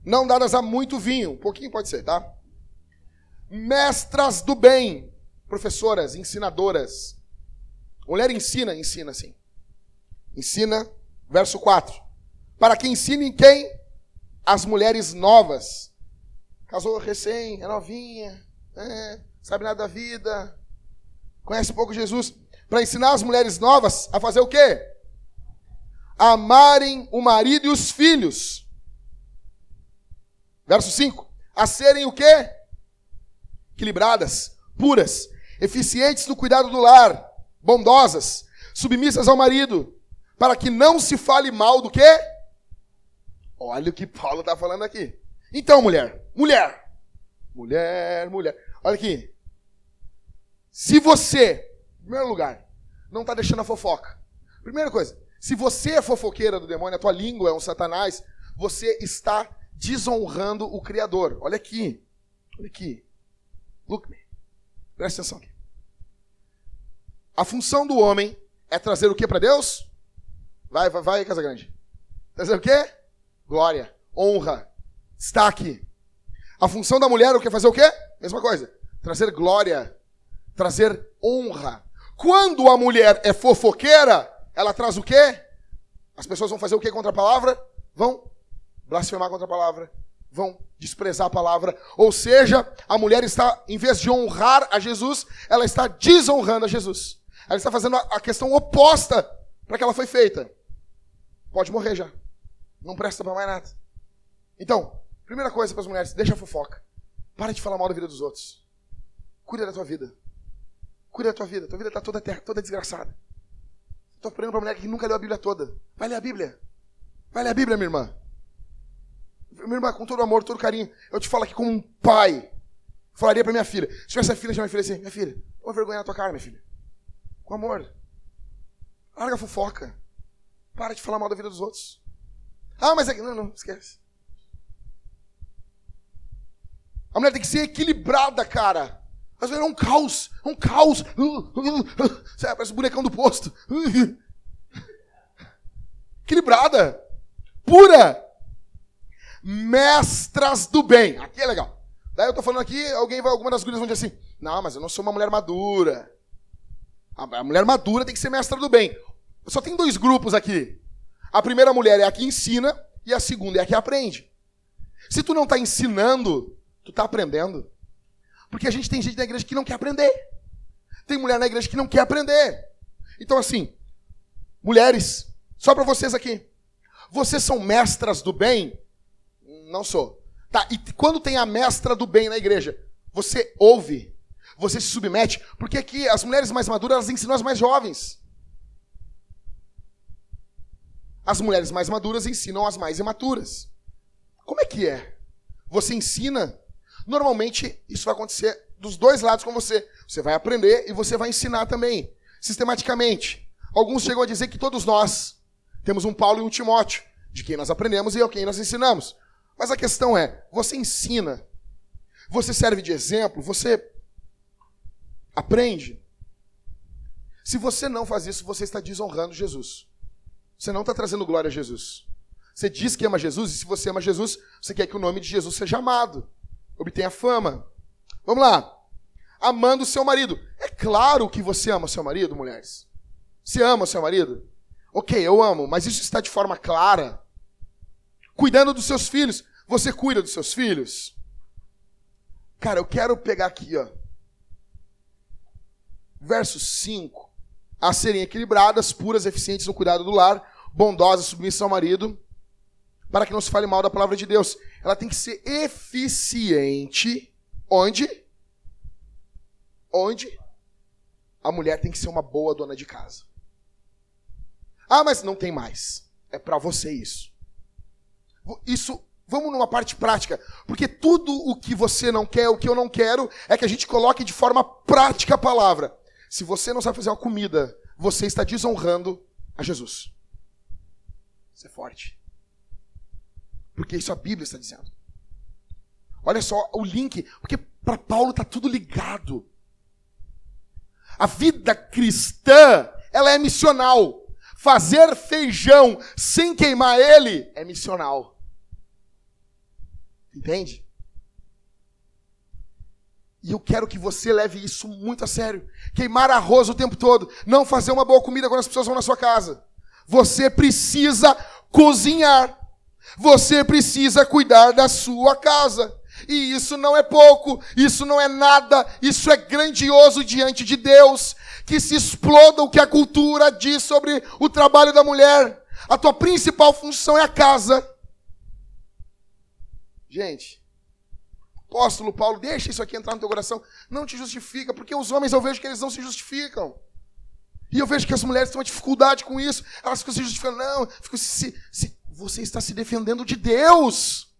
não dadas a muito vinho, um pouquinho pode ser, tá? Mestras do bem, professoras, ensinadoras. Mulher ensina, ensina sim. Ensina, verso 4. Para que ensinem quem? As mulheres novas. Casou recém, é novinha, é, sabe nada da vida, conhece pouco Jesus, para ensinar as mulheres novas a fazer o quê? Amarem o marido e os filhos. Verso 5. A serem o quê? Equilibradas, puras, eficientes no cuidado do lar, bondosas, submissas ao marido, para que não se fale mal do quê? Olha o que Paulo está falando aqui. Então, mulher, mulher, Mulher, mulher. Olha aqui. Se você, em primeiro lugar, não está deixando a fofoca. Primeira coisa, se você é fofoqueira do demônio, a tua língua é um satanás, você está desonrando o Criador. Olha aqui. Olha aqui. Look me. Presta atenção aqui. A função do homem é trazer o que para Deus? Vai, vai, vai, Casa Grande. Trazer o quê? Glória, honra, destaque. A função da mulher é o que? Fazer o quê? Mesma coisa. Trazer glória, trazer honra. Quando a mulher é fofoqueira, ela traz o quê? As pessoas vão fazer o quê contra a palavra? Vão blasfemar contra a palavra. Vão desprezar a palavra. Ou seja, a mulher está, em vez de honrar a Jesus, ela está desonrando a Jesus. Ela está fazendo a questão oposta para que ela foi feita. Pode morrer já. Não presta para mais nada. Então, Primeira coisa para as mulheres, deixa a fofoca. Para de falar mal da vida dos outros. Cuida da tua vida. Cuida da tua vida. Tua vida está toda, terra, toda desgraçada. Estou aprendendo para uma mulher que nunca leu a Bíblia toda. Vai ler a Bíblia. Vai ler a Bíblia, minha irmã. Minha irmã, com todo amor, todo carinho, eu te falo aqui como um pai. Falaria para minha filha. Se tivesse a filha, já minha filha assim, minha filha, vou vergonhar na tua cara, minha filha. Com amor. Larga a fofoca. Para de falar mal da vida dos outros. Ah, mas é que. Não, não, esquece. A mulher tem que ser equilibrada, cara. Às vezes é um caos, é um caos. Sabe, parece o bonecão do posto. *laughs* Equilibrada. Pura. Mestras do bem. Aqui é legal. Daí eu tô falando aqui, alguém vai, alguma das gurias vão dizer assim: Não, mas eu não sou uma mulher madura. A mulher madura tem que ser mestra do bem. Só tem dois grupos aqui. A primeira mulher é a que ensina e a segunda é a que aprende. Se tu não está ensinando, tu está aprendendo. Porque a gente tem gente na igreja que não quer aprender. Tem mulher na igreja que não quer aprender. Então, assim, mulheres, só para vocês aqui. Vocês são mestras do bem? Não sou. Tá, e quando tem a mestra do bem na igreja, você ouve, você se submete, porque aqui as mulheres mais maduras, elas ensinam as mais jovens. As mulheres mais maduras ensinam as mais imaturas. Como é que é? Você ensina Normalmente, isso vai acontecer dos dois lados com você. Você vai aprender e você vai ensinar também, sistematicamente. Alguns chegam a dizer que todos nós temos um Paulo e um Timóteo, de quem nós aprendemos e a quem nós ensinamos. Mas a questão é: você ensina, você serve de exemplo, você aprende. Se você não faz isso, você está desonrando Jesus. Você não está trazendo glória a Jesus. Você diz que ama Jesus, e se você ama Jesus, você quer que o nome de Jesus seja amado obtenha fama. Vamos lá. Amando o seu marido. É claro que você ama seu marido, mulheres. Você ama seu marido? Ok, eu amo, mas isso está de forma clara. Cuidando dos seus filhos. Você cuida dos seus filhos? Cara, eu quero pegar aqui, ó. Verso 5. A serem equilibradas, puras, eficientes no cuidado do lar, bondosas, submissão ao marido, para que não se fale mal da palavra de Deus. Ela tem que ser eficiente. Onde? Onde? A mulher tem que ser uma boa dona de casa. Ah, mas não tem mais. É para você isso. Isso, vamos numa parte prática, porque tudo o que você não quer, o que eu não quero, é que a gente coloque de forma prática a palavra. Se você não sabe fazer uma comida, você está desonrando a Jesus. Isso é forte. Porque isso a Bíblia está dizendo. Olha só o link, porque para Paulo está tudo ligado. A vida cristã, ela é missional. Fazer feijão sem queimar ele é missional. Entende? E eu quero que você leve isso muito a sério. Queimar arroz o tempo todo. Não fazer uma boa comida quando as pessoas vão na sua casa. Você precisa cozinhar. Você precisa cuidar da sua casa. E isso não é pouco, isso não é nada, isso é grandioso diante de Deus. Que se exploda o que a cultura diz sobre o trabalho da mulher. A tua principal função é a casa. Gente, apóstolo Paulo, deixa isso aqui entrar no teu coração. Não te justifica, porque os homens eu vejo que eles não se justificam. E eu vejo que as mulheres têm uma dificuldade com isso. Elas ficam se justificando, não, ficam se, se você está se defendendo de Deus.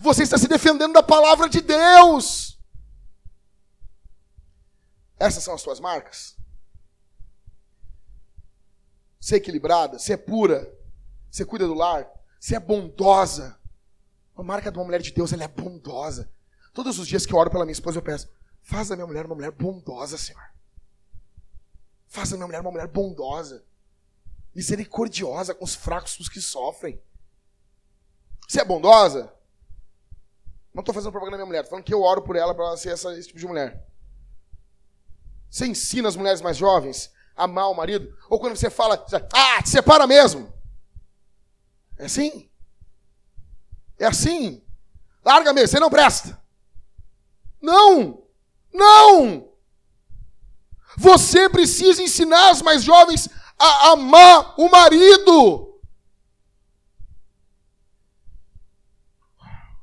Você está se defendendo da palavra de Deus. Essas são as suas marcas. Ser equilibrada, ser pura, você cuida do lar, você é bondosa. A marca de uma mulher de Deus, ela é bondosa. Todos os dias que eu oro pela minha esposa, eu peço: faz da minha mulher uma mulher bondosa, Senhor. Faz da minha mulher uma mulher bondosa misericordiosa com os fracos, com os que sofrem. Você é bondosa? Não estou fazendo propaganda da minha mulher, estou falando que eu oro por ela para ela ser essa, esse tipo de mulher. Você ensina as mulheres mais jovens a amar o marido? Ou quando você fala, ah, te separa mesmo. É assim? É assim? Larga mesmo, você não presta. Não! Não! Você precisa ensinar as mais jovens a amar o marido.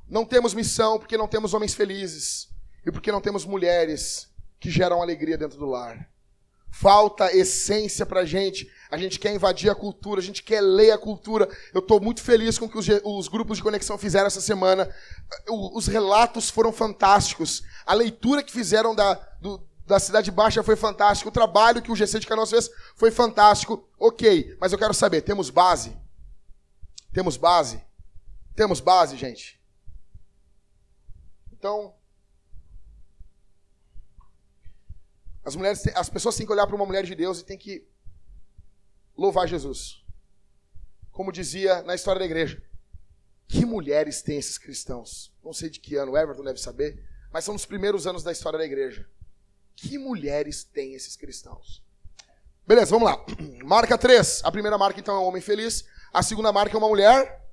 Não temos missão porque não temos homens felizes e porque não temos mulheres que geram alegria dentro do lar. Falta essência pra gente. A gente quer invadir a cultura, a gente quer ler a cultura. Eu estou muito feliz com o que os, os, grupos de conexão fizeram essa semana. O, os relatos foram fantásticos. A leitura que fizeram da, do, da Cidade Baixa foi fantástico. O trabalho que o GC de Canoas fez foi fantástico. Ok, mas eu quero saber, temos base? Temos base? Temos base, gente? Então, as mulheres, as pessoas têm que olhar para uma mulher de Deus e têm que louvar Jesus. Como dizia na história da igreja. Que mulheres têm esses cristãos? Não sei de que ano, Everton deve saber, mas são os primeiros anos da história da igreja. Que mulheres têm esses cristãos? Beleza, vamos lá. *clears throat* Marca 3. A primeira marca, então, é um homem feliz. A segunda marca é uma mulher.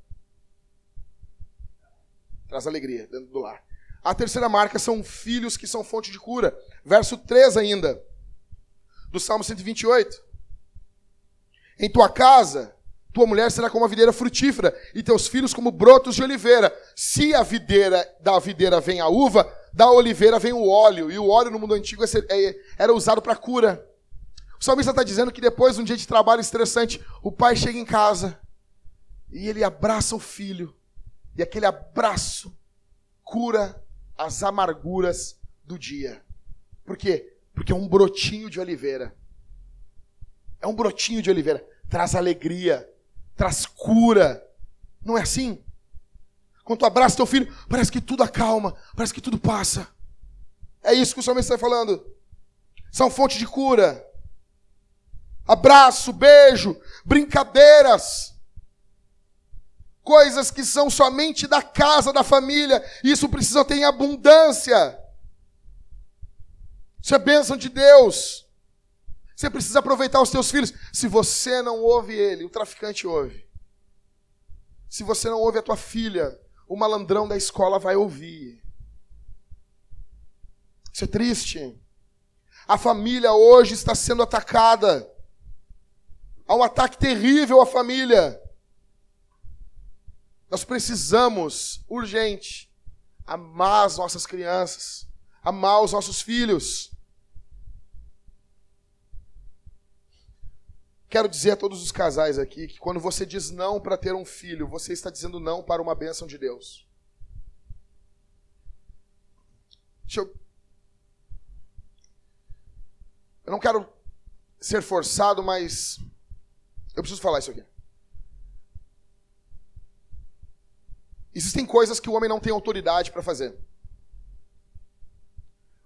Traz alegria dentro do lar. A terceira marca são filhos que são fonte de cura. Verso 3 ainda. Do Salmo 128. Em tua casa, tua mulher será como a videira frutífera, e teus filhos como brotos de oliveira. Se a videira da videira vem a uva, da oliveira vem o óleo. E o óleo no mundo antigo é é, era usado para cura. O salmista está dizendo que depois de um dia de trabalho estressante, o pai chega em casa e ele abraça o filho. E aquele abraço cura as amarguras do dia. Por quê? Porque é um brotinho de oliveira. É um brotinho de oliveira. Traz alegria, traz cura. Não é assim? Quando tu abraça teu filho, parece que tudo acalma, parece que tudo passa. É isso que o salmista está falando. São fonte de cura. Abraço, beijo, brincadeiras. Coisas que são somente da casa, da família. Isso precisa ter em abundância. Isso é bênção de Deus. Você precisa aproveitar os teus filhos. Se você não ouve ele, o traficante ouve. Se você não ouve a tua filha, o malandrão da escola vai ouvir. Isso é triste. A família hoje está sendo atacada. Há um ataque terrível à família. Nós precisamos, urgente, amar as nossas crianças, amar os nossos filhos. Quero dizer a todos os casais aqui que quando você diz não para ter um filho, você está dizendo não para uma bênção de Deus. Deixa eu. Eu não quero ser forçado, mas eu preciso falar isso aqui. Existem coisas que o homem não tem autoridade para fazer.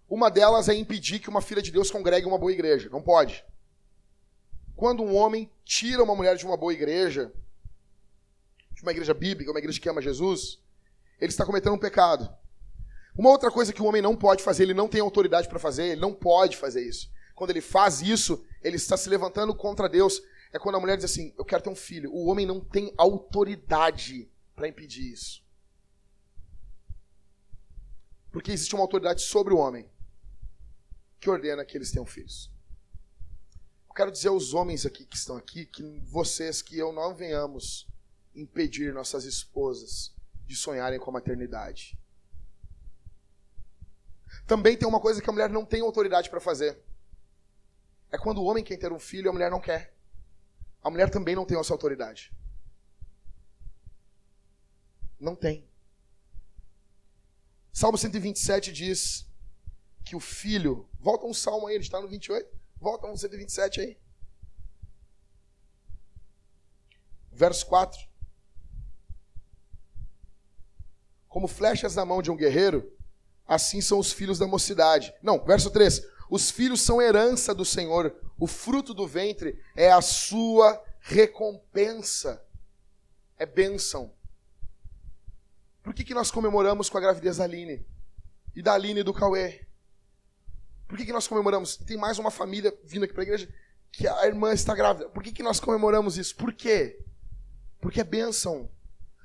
Uma delas é impedir que uma filha de Deus congregue uma boa igreja. Não pode. Quando um homem tira uma mulher de uma boa igreja, de uma igreja bíblica, uma igreja que ama Jesus, ele está cometendo um pecado. Uma outra coisa que o homem não pode fazer, ele não tem autoridade para fazer, ele não pode fazer isso. Quando ele faz isso, ele está se levantando contra Deus. É quando a mulher diz assim: Eu quero ter um filho. O homem não tem autoridade para impedir isso. Porque existe uma autoridade sobre o homem que ordena que eles tenham filhos. Eu quero dizer aos homens aqui que estão aqui, que vocês, que eu não venhamos impedir nossas esposas de sonharem com a maternidade. Também tem uma coisa que a mulher não tem autoridade para fazer. É quando o homem quer ter um filho e a mulher não quer. A mulher também não tem essa autoridade. Não tem. Salmo 127 diz que o filho. Volta um salmo aí, ele está no 28. Volta no 127 aí. Verso 4. Como flechas na mão de um guerreiro, assim são os filhos da mocidade. Não, verso 3. Os filhos são herança do Senhor, o fruto do ventre é a sua recompensa. É bênção. Por que, que nós comemoramos com a gravidez da Aline? E da Aline e do Cauê? Por que, que nós comemoramos? Tem mais uma família vindo aqui para a igreja que a irmã está grávida. Por que, que nós comemoramos isso? Por quê? Porque é bênção.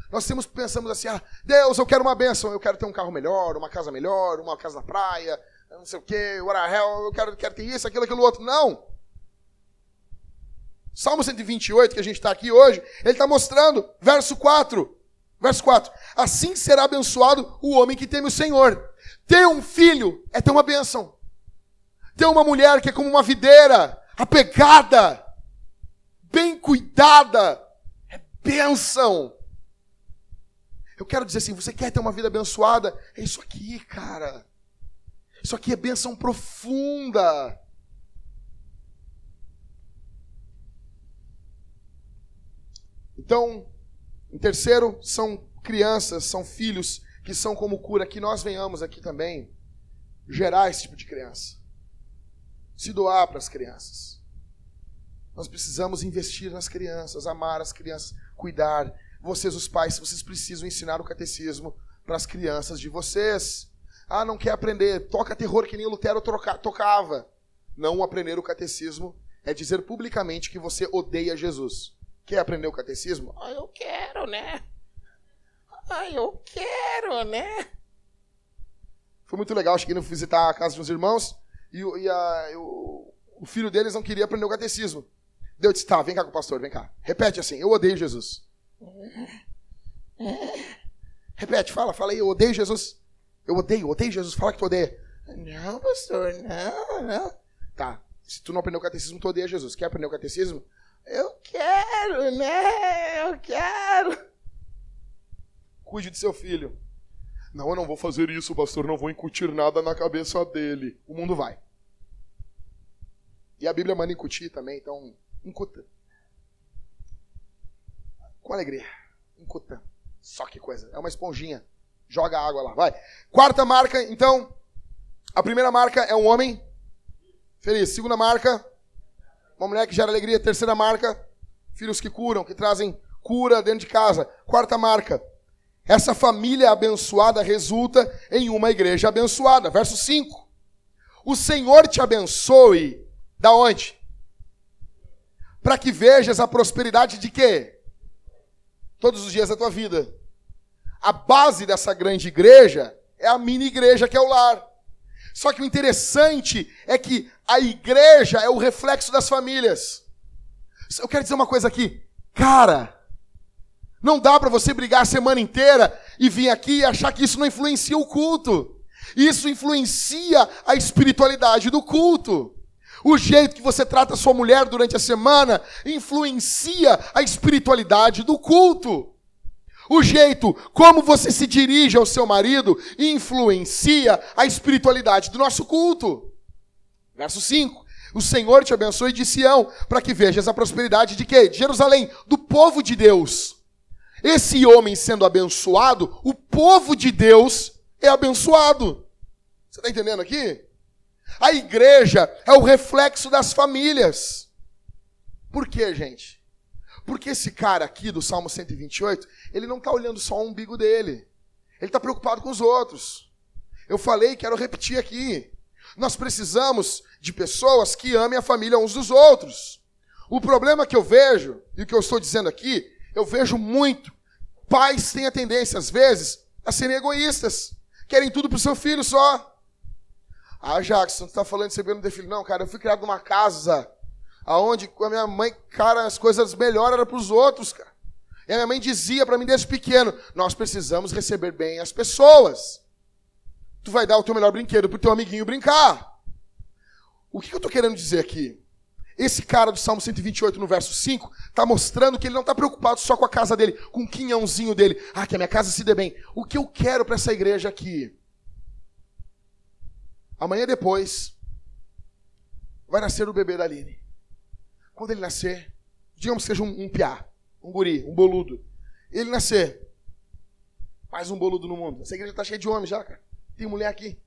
Nós temos, pensamos assim, ah, Deus, eu quero uma bênção, eu quero ter um carro melhor, uma casa melhor, uma casa na praia, não sei o quê, what the hell, eu quero, quero ter isso, aquilo, aquilo outro. Não! Salmo 128, que a gente está aqui hoje, ele está mostrando, verso 4. Verso 4. Assim será abençoado o homem que teme o Senhor. Ter um filho é ter uma bênção. Ter uma mulher que é como uma videira, apegada, bem cuidada, é bênção. Eu quero dizer assim, você quer ter uma vida abençoada? É isso aqui, cara. Isso aqui é bênção profunda. Então, em terceiro, são crianças, são filhos que são como cura, que nós venhamos aqui também gerar esse tipo de criança. Se doar para as crianças. Nós precisamos investir nas crianças, amar as crianças, cuidar. Vocês, os pais, vocês precisam ensinar o catecismo para as crianças de vocês. Ah, não quer aprender? Toca terror que nem Lutero troca, tocava. Não aprender o catecismo é dizer publicamente que você odeia Jesus. Quer aprender o catecismo? Ah, eu quero, né? Ah, eu quero, né? Foi muito legal, cheguei a visitar a casa de uns irmãos e, e a, o, o, filho deles não queria aprender o catecismo. Deus disse, tá, vem cá com o pastor, vem cá. Repete assim, eu odeio Jesus. Repete, fala, fala aí, eu odeio Jesus. Eu odeio, odeio Jesus, fala que tu odeia. Não, pastor, não, não. Tá, se tu não aprendeu o catecismo, tu odeia Jesus. Quer aprender o catecismo? Eu quero, né? Eu quero. Cuide de seu filho. Não, eu não vou fazer isso, pastor, não vou incutir nada na cabeça dele. O mundo vai. E a Bíblia manda incutir também, então, incuta. Com alegria. Incuta. Só que coisa. É uma esponjinha. Joga água lá, vai. Quarta marca, então. A primeira marca é um homem feliz. Segunda marca, uma mulher que gera alegria. Terceira marca, filhos que curam, que trazem cura dentro de casa. Quarta marca, essa família abençoada resulta em uma igreja abençoada. Verso 5. O Senhor te abençoe. Da onde? Para que vejas a prosperidade de quê? Todos os dias da tua vida. A base dessa grande igreja é a mini igreja que é o lar. Só que o interessante é que a igreja é o reflexo das famílias. Eu quero dizer uma coisa aqui. Cara, não dá para você brigar a semana inteira e vir aqui e achar que isso não influencia o culto. Isso influencia a espiritualidade do culto. O jeito que você trata a sua mulher durante a semana influencia a espiritualidade do culto. O jeito como você se dirige ao seu marido influencia a espiritualidade do nosso culto. Verso 5. O Senhor te abençoe de Sião, para que vejas a prosperidade de quê? De Jerusalém, do povo de Deus. Esse homem sendo abençoado, o povo de Deus é abençoado. Você está entendendo aqui? A igreja é o reflexo das famílias. Por quê, gente? Porque esse cara aqui do Salmo 128, ele não está olhando só o umbigo dele. Ele está preocupado com os outros. Eu falei, quero repetir aqui. Nós precisamos de pessoas que amem a família uns dos outros. O problema que eu vejo, e o que eu estou dizendo aqui, eu vejo muito. Pais têm a tendência, às vezes, a serem egoístas. Querem tudo pro seu filho só. Ah, Jackson, tu tá falando de ser bem filho. Não, cara, eu fui criado numa casa aonde a minha mãe, cara, as coisas melhores eram pros outros, cara. E a minha mãe dizia para mim desde pequeno: nós precisamos receber bem as pessoas. Tu vai dar o teu melhor brinquedo pro teu amiguinho brincar. O que eu tô querendo dizer aqui? Esse cara do Salmo 128, no verso 5, está mostrando que ele não está preocupado só com a casa dele, com o quinhãozinho dele. Ah, que a minha casa se dê bem. O que eu quero para essa igreja aqui? Amanhã depois, vai nascer o bebê da Aline. Quando ele nascer, digamos que seja um, um piá, um guri, um boludo. Ele nascer, mais um boludo no mundo. Essa igreja está cheia de homens já, cara. Tem mulher aqui.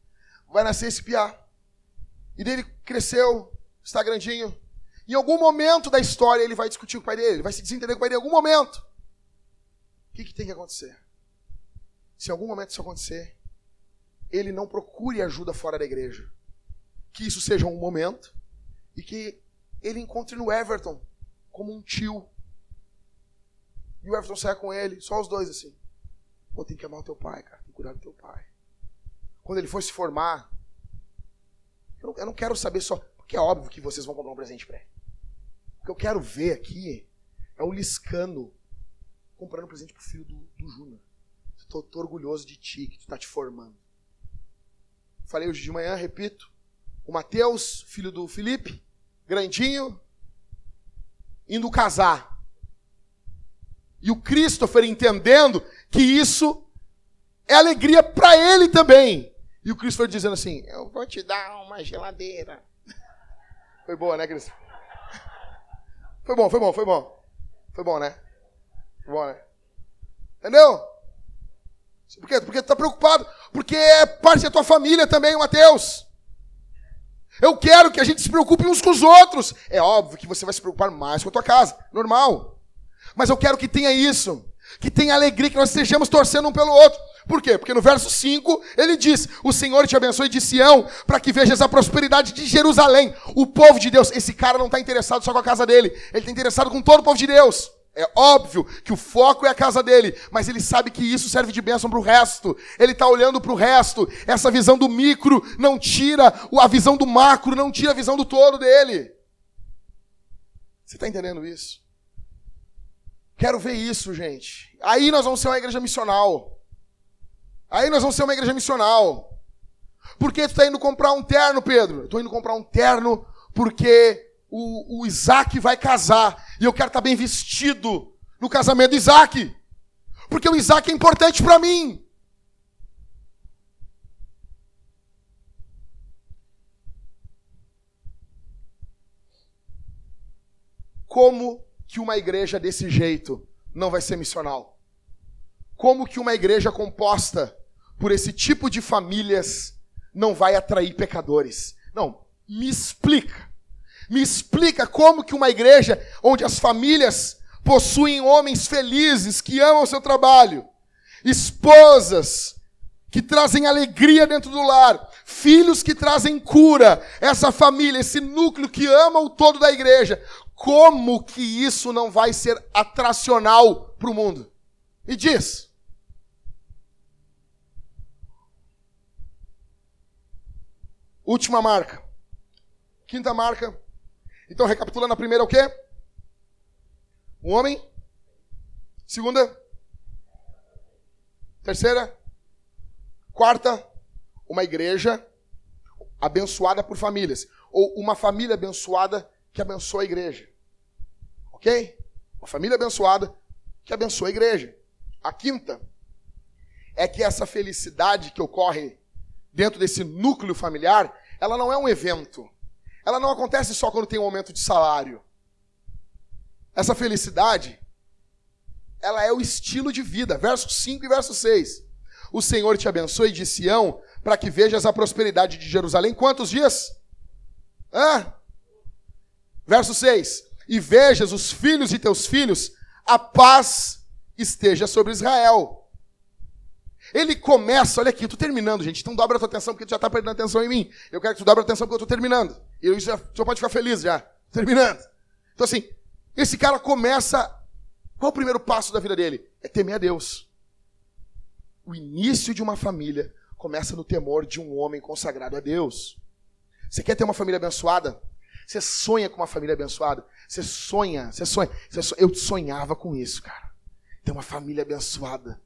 Vai nascer esse piá. E dele cresceu, está grandinho, em algum momento da história ele vai discutir com o pai dele, ele vai se desentender com o pai dele em algum momento. O que, que tem que acontecer? Se em algum momento isso acontecer, ele não procure ajuda fora da igreja. Que isso seja um momento e que ele encontre no Everton como um tio. E o Everton saia com ele, só os dois assim. Pô, tem que amar o teu pai, cara, tem que cuidar do teu pai. Quando ele for se formar, eu não, eu não quero saber só. Porque é óbvio que vocês vão comprar um presente para ele. O que eu quero ver aqui é o Liscano comprando um presente pro filho do, do Júnior. Estou orgulhoso de ti, que tu tá te formando. Falei hoje de manhã, repito. o Mateus, filho do Felipe, grandinho, indo casar. E o Christopher entendendo que isso é alegria para ele também. E o Christopher dizendo assim: Eu vou te dar uma geladeira. Foi boa, né, Christopher? Foi bom, foi bom, foi bom. Foi bom, né? Foi bom, né? Entendeu? Por quê? Porque tu tá preocupado. Porque é parte da tua família também, Mateus. Eu quero que a gente se preocupe uns com os outros. É óbvio que você vai se preocupar mais com a tua casa. Normal. Mas eu quero que tenha isso. Que tenha alegria, que nós estejamos torcendo um pelo outro. Por quê? Porque no verso 5 ele diz: O Senhor te abençoe de Sião, para que vejas a prosperidade de Jerusalém. O povo de Deus, esse cara não está interessado só com a casa dele, ele está interessado com todo o povo de Deus. É óbvio que o foco é a casa dele, mas ele sabe que isso serve de bênção para o resto. Ele está olhando para o resto. Essa visão do micro não tira a visão do macro, não tira a visão do todo dele. Você está entendendo isso? Quero ver isso, gente. Aí nós vamos ser uma igreja missional. Aí nós vamos ser uma igreja missional. Por que tu está indo comprar um terno, Pedro? Estou indo comprar um terno porque o, o Isaac vai casar. E eu quero estar tá bem vestido no casamento do Isaac. Porque o Isaac é importante para mim. Como que uma igreja desse jeito não vai ser missional? Como que uma igreja composta por esse tipo de famílias não vai atrair pecadores? Não, me explica. Me explica como que uma igreja onde as famílias possuem homens felizes que amam o seu trabalho, esposas que trazem alegria dentro do lar, filhos que trazem cura, essa família, esse núcleo que ama o todo da igreja, como que isso não vai ser atracional para o mundo? Me diz. Última marca. Quinta marca. Então, recapitulando, a primeira é o quê? Um homem. Segunda. Terceira. Quarta. Uma igreja abençoada por famílias. Ou uma família abençoada que abençoa a igreja. Ok? Uma família abençoada que abençoa a igreja. A quinta é que essa felicidade que ocorre dentro desse núcleo familiar, ela não é um evento. Ela não acontece só quando tem um aumento de salário. Essa felicidade, ela é o estilo de vida. Verso 5 e verso 6. O Senhor te abençoe de Sião, para que vejas a prosperidade de Jerusalém. Quantos dias? Hã? Verso 6: E vejas os filhos de teus filhos, a paz esteja sobre Israel. Ele começa, olha aqui, eu estou terminando, gente. Então dobra a tua atenção, porque tu já está perdendo atenção em mim. Eu quero que tu dobra a atenção, porque eu estou terminando. E eu já, já pode ficar feliz já. Terminando. Então, assim, esse cara começa. Qual o primeiro passo da vida dele? É temer a Deus. O início de uma família começa no temor de um homem consagrado a Deus. Você quer ter uma família abençoada? Você sonha com uma família abençoada? Você sonha, você sonha. Você sonha. Eu sonhava com isso, cara. Ter uma família abençoada.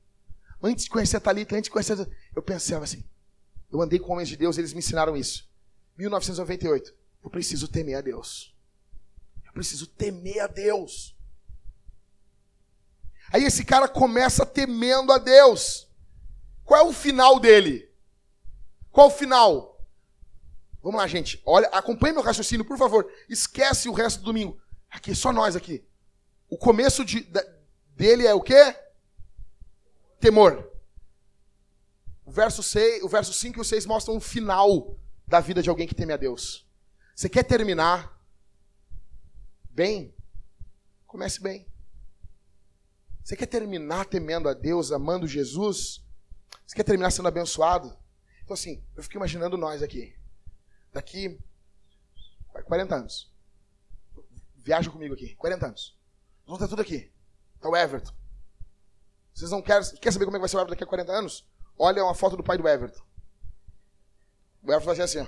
Antes de conhecer a Thalita, antes de conhecer. Eu pensava assim. Eu andei com homens de Deus, eles me ensinaram isso. 1998. Eu preciso temer a Deus. Eu preciso temer a Deus. Aí esse cara começa temendo a Deus. Qual é o final dele? Qual o final? Vamos lá, gente. Olha, acompanhe meu raciocínio, por favor. Esquece o resto do domingo. Aqui, só nós aqui. O começo de, dele é o quê? Temor. O verso, 6, o verso 5 e o 6 mostram o final da vida de alguém que teme a Deus. Você quer terminar bem? Comece bem. Você quer terminar temendo a Deus, amando Jesus? Você quer terminar sendo abençoado? Então, assim, eu fico imaginando nós aqui daqui 40 anos. Viaja comigo aqui, 40 anos. Vamos estar tudo aqui. Está o Everton. Vocês não querem, quer saber como é que vai ser o Everton daqui a 40 anos? Olha uma foto do pai do Everton. O Everton vai ser assim, ó.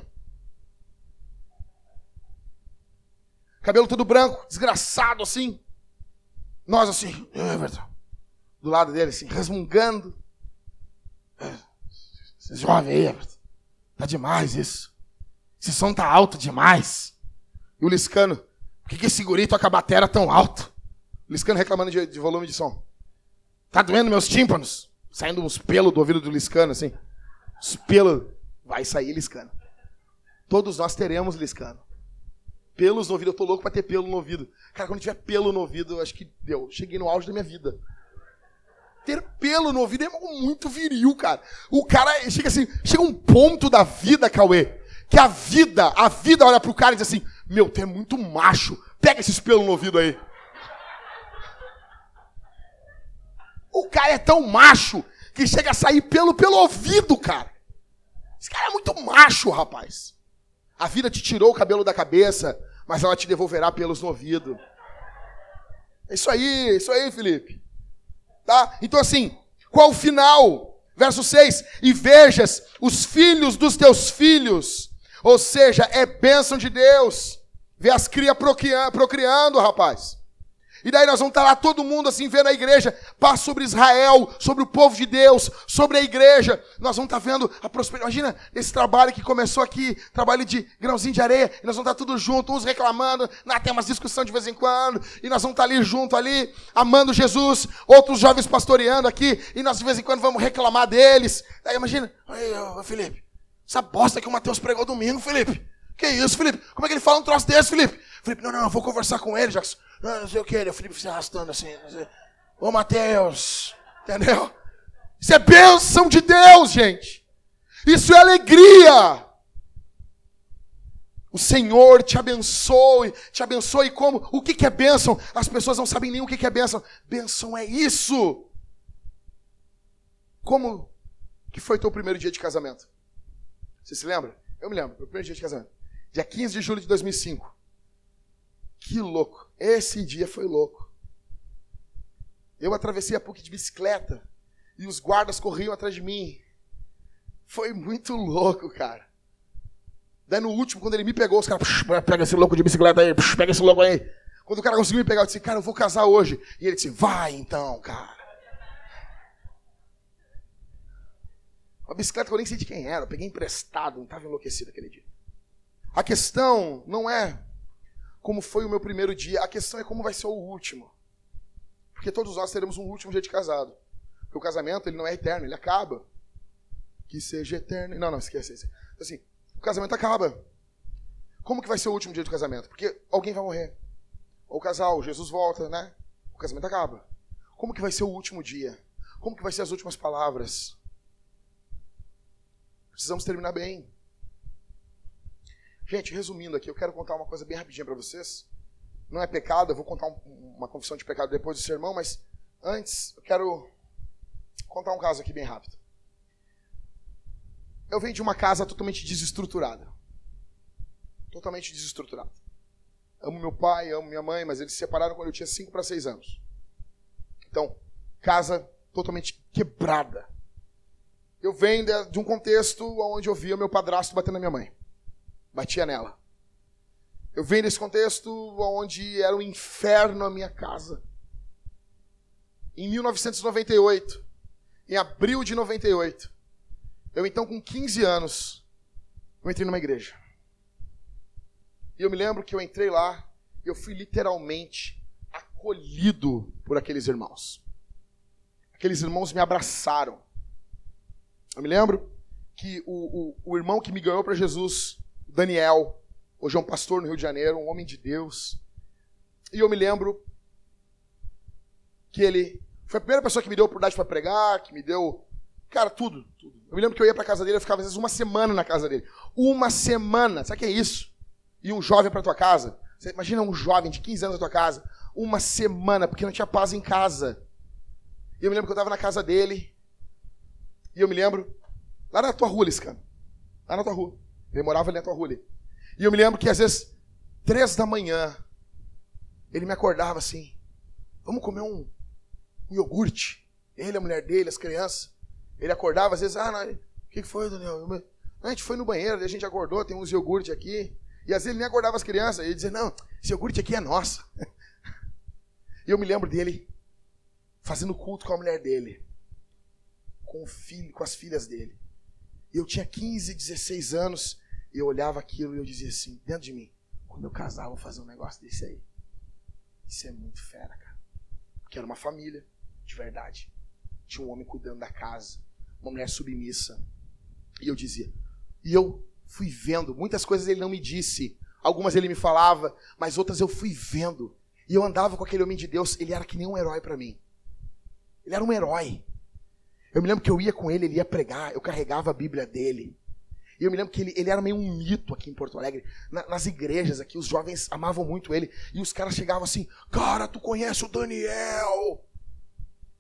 Cabelo todo branco, desgraçado assim. Nós assim, Everton. Do lado dele assim, resmungando. Jovem aí, Everton. Tá demais isso. Esse som tá alto demais. E o Liscano, por que, que esse guri toca a batera tão alto? O Liscano reclamando de, de volume de som. Tá doendo meus tímpanos? Saindo uns pelos do ouvido do Liscano, assim. Os pelos. Vai sair Liscano. Todos nós teremos Liscano. Pelos no ouvido, eu tô louco pra ter pelo no ouvido. Cara, quando tiver pelo no ouvido, eu acho que deu. Cheguei no auge da minha vida. Ter pelo no ouvido é muito viril, cara. O cara chega assim, chega um ponto da vida, Cauê, que a vida, a vida olha pro cara e diz assim: Meu, tu é muito macho. Pega esses pelos no ouvido aí. O cara é tão macho que chega a sair pelo pelo ouvido, cara. Esse cara é muito macho, rapaz. A vida te tirou o cabelo da cabeça, mas ela te devolverá pelos no ouvido. É isso aí, é isso aí, Felipe. Tá? Então assim, qual o final? Verso 6: E vejas os filhos dos teus filhos, ou seja, é bênção de Deus. Vê as crias procriando, rapaz. E daí nós vamos estar lá todo mundo assim vendo a igreja, paz sobre Israel, sobre o povo de Deus, sobre a igreja. Nós vamos estar vendo a prosperidade. Imagina esse trabalho que começou aqui, trabalho de grãozinho de areia, e nós vamos estar tudo junto, uns reclamando, né, tem umas discussões de vez em quando, e nós vamos estar ali junto ali, amando Jesus, outros jovens pastoreando aqui, e nós de vez em quando vamos reclamar deles. Daí imagina, aí, Felipe, essa bosta que o Mateus pregou domingo, Felipe. Que isso, Felipe? Como é que ele fala um troço desse, Felipe? Felipe, não, não, não, vou conversar com ele, Jackson. Não, não sei o que, o Felipe se arrastando assim. Ô Mateus, entendeu? Isso é bênção de Deus, gente. Isso é alegria. O Senhor te abençoe, te abençoe como? O que, é bênção? As pessoas não sabem nem o que é bênção. Bênção é isso. Como que foi teu primeiro dia de casamento? Você se lembra? Eu me lembro, meu primeiro dia de casamento. Dia 15 de julho de 2005. Que louco. Esse dia foi louco. Eu atravessei a PUC de bicicleta e os guardas corriam atrás de mim. Foi muito louco, cara. Daí no último, quando ele me pegou, os caras, pega esse louco de bicicleta aí, pega esse louco aí. Quando o cara conseguiu me pegar, eu disse, cara, eu vou casar hoje. E ele disse, vai então, cara. Uma bicicleta que eu nem sei de quem era, eu peguei emprestado, não estava enlouquecido aquele dia. A questão não é como foi o meu primeiro dia, a questão é como vai ser o último. Porque todos nós teremos um último dia de casado. Porque o casamento, ele não é eterno, ele acaba. Que seja eterno. Não, não, esquece isso. Então, assim, o casamento acaba. Como que vai ser o último dia do casamento? Porque alguém vai morrer. Ou o casal, Jesus volta, né? O casamento acaba. Como que vai ser o último dia? Como que vai ser as últimas palavras? Precisamos terminar bem. Gente, resumindo aqui, eu quero contar uma coisa bem rapidinha para vocês. Não é pecado, eu vou contar um, uma confissão de pecado depois do sermão, mas antes eu quero contar um caso aqui bem rápido. Eu venho de uma casa totalmente desestruturada. Totalmente desestruturada. Amo meu pai, amo minha mãe, mas eles se separaram quando eu tinha 5 para 6 anos. Então, casa totalmente quebrada. Eu venho de um contexto onde eu via meu padrasto batendo na minha mãe batia nela. Eu venho desse contexto onde era um inferno a minha casa. Em 1998, em abril de 98, eu então com 15 anos, eu entrei numa igreja. E eu me lembro que eu entrei lá e eu fui literalmente acolhido por aqueles irmãos. Aqueles irmãos me abraçaram. Eu me lembro que o, o, o irmão que me ganhou para Jesus, Daniel, hoje é um pastor no Rio de Janeiro, um homem de Deus. E eu me lembro que ele foi a primeira pessoa que me deu oportunidade para pregar, que me deu, cara, tudo, tudo. Eu me lembro que eu ia para casa dele, eu ficava às vezes uma semana na casa dele. Uma semana, sabe o que é isso? E um jovem para tua casa. Você imagina um jovem de 15 anos na tua casa, uma semana, porque não tinha paz em casa. E eu me lembro que eu estava na casa dele, e eu me lembro, lá na tua rua, Liscano, lá na tua rua. Ele morava ali na tua rua ali. E eu me lembro que às vezes, três da manhã, ele me acordava assim: vamos comer um, um iogurte. Ele, a mulher dele, as crianças. Ele acordava, às vezes, ah, o que foi, Daniel? a gente foi no banheiro, a gente acordou, tem uns iogurte aqui. E às vezes ele nem acordava as crianças. Ele dizia, não, esse iogurte aqui é nosso. *laughs* e eu me lembro dele fazendo culto com a mulher dele. Com o filho, com as filhas dele. E eu tinha 15, 16 anos. E eu olhava aquilo e eu dizia assim, dentro de mim, quando eu casar, vou fazer um negócio desse aí. Isso é muito fera, cara. Porque era uma família, de verdade. Tinha um homem cuidando da casa, uma mulher submissa. E eu dizia, e eu fui vendo, muitas coisas ele não me disse, algumas ele me falava, mas outras eu fui vendo. E eu andava com aquele homem de Deus, ele era que nem um herói para mim. Ele era um herói. Eu me lembro que eu ia com ele, ele ia pregar, eu carregava a Bíblia dele. E eu me lembro que ele, ele era meio um mito aqui em Porto Alegre. Na, nas igrejas aqui, os jovens amavam muito ele. E os caras chegavam assim, cara, tu conhece o Daniel?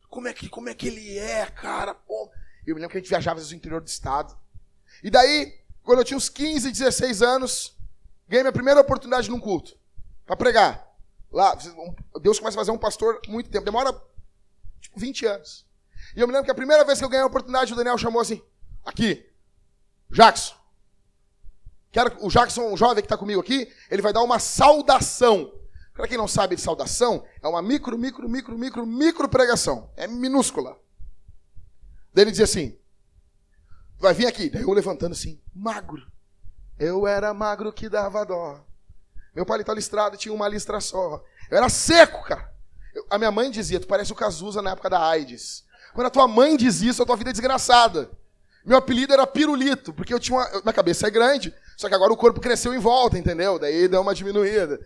Como é que, como é que ele é, cara? Pô. Eu me lembro que a gente viajava no interior do estado. E daí, quando eu tinha uns 15, 16 anos, ganhei minha primeira oportunidade num culto. para pregar. Lá, Deus começa a fazer um pastor muito tempo. Demora, tipo, 20 anos. E eu me lembro que a primeira vez que eu ganhei a oportunidade, o Daniel chamou assim, aqui, Jackson. Quero, o Jackson, um jovem que está comigo aqui, ele vai dar uma saudação. Para quem não sabe de saudação, é uma micro, micro, micro, micro, micro pregação. É minúscula. Daí ele dizia assim: Vai vir aqui. Daí eu levantando assim, magro. Eu era magro que dava dó. Meu paletó listrado tinha uma listra só. Eu era seco, cara. Eu, a minha mãe dizia: Tu parece o Cazuza na época da AIDS. Quando a tua mãe diz isso, a tua vida é desgraçada. Meu apelido era Pirulito, porque eu tinha uma. Minha cabeça é grande, só que agora o corpo cresceu em volta, entendeu? Daí deu uma diminuída.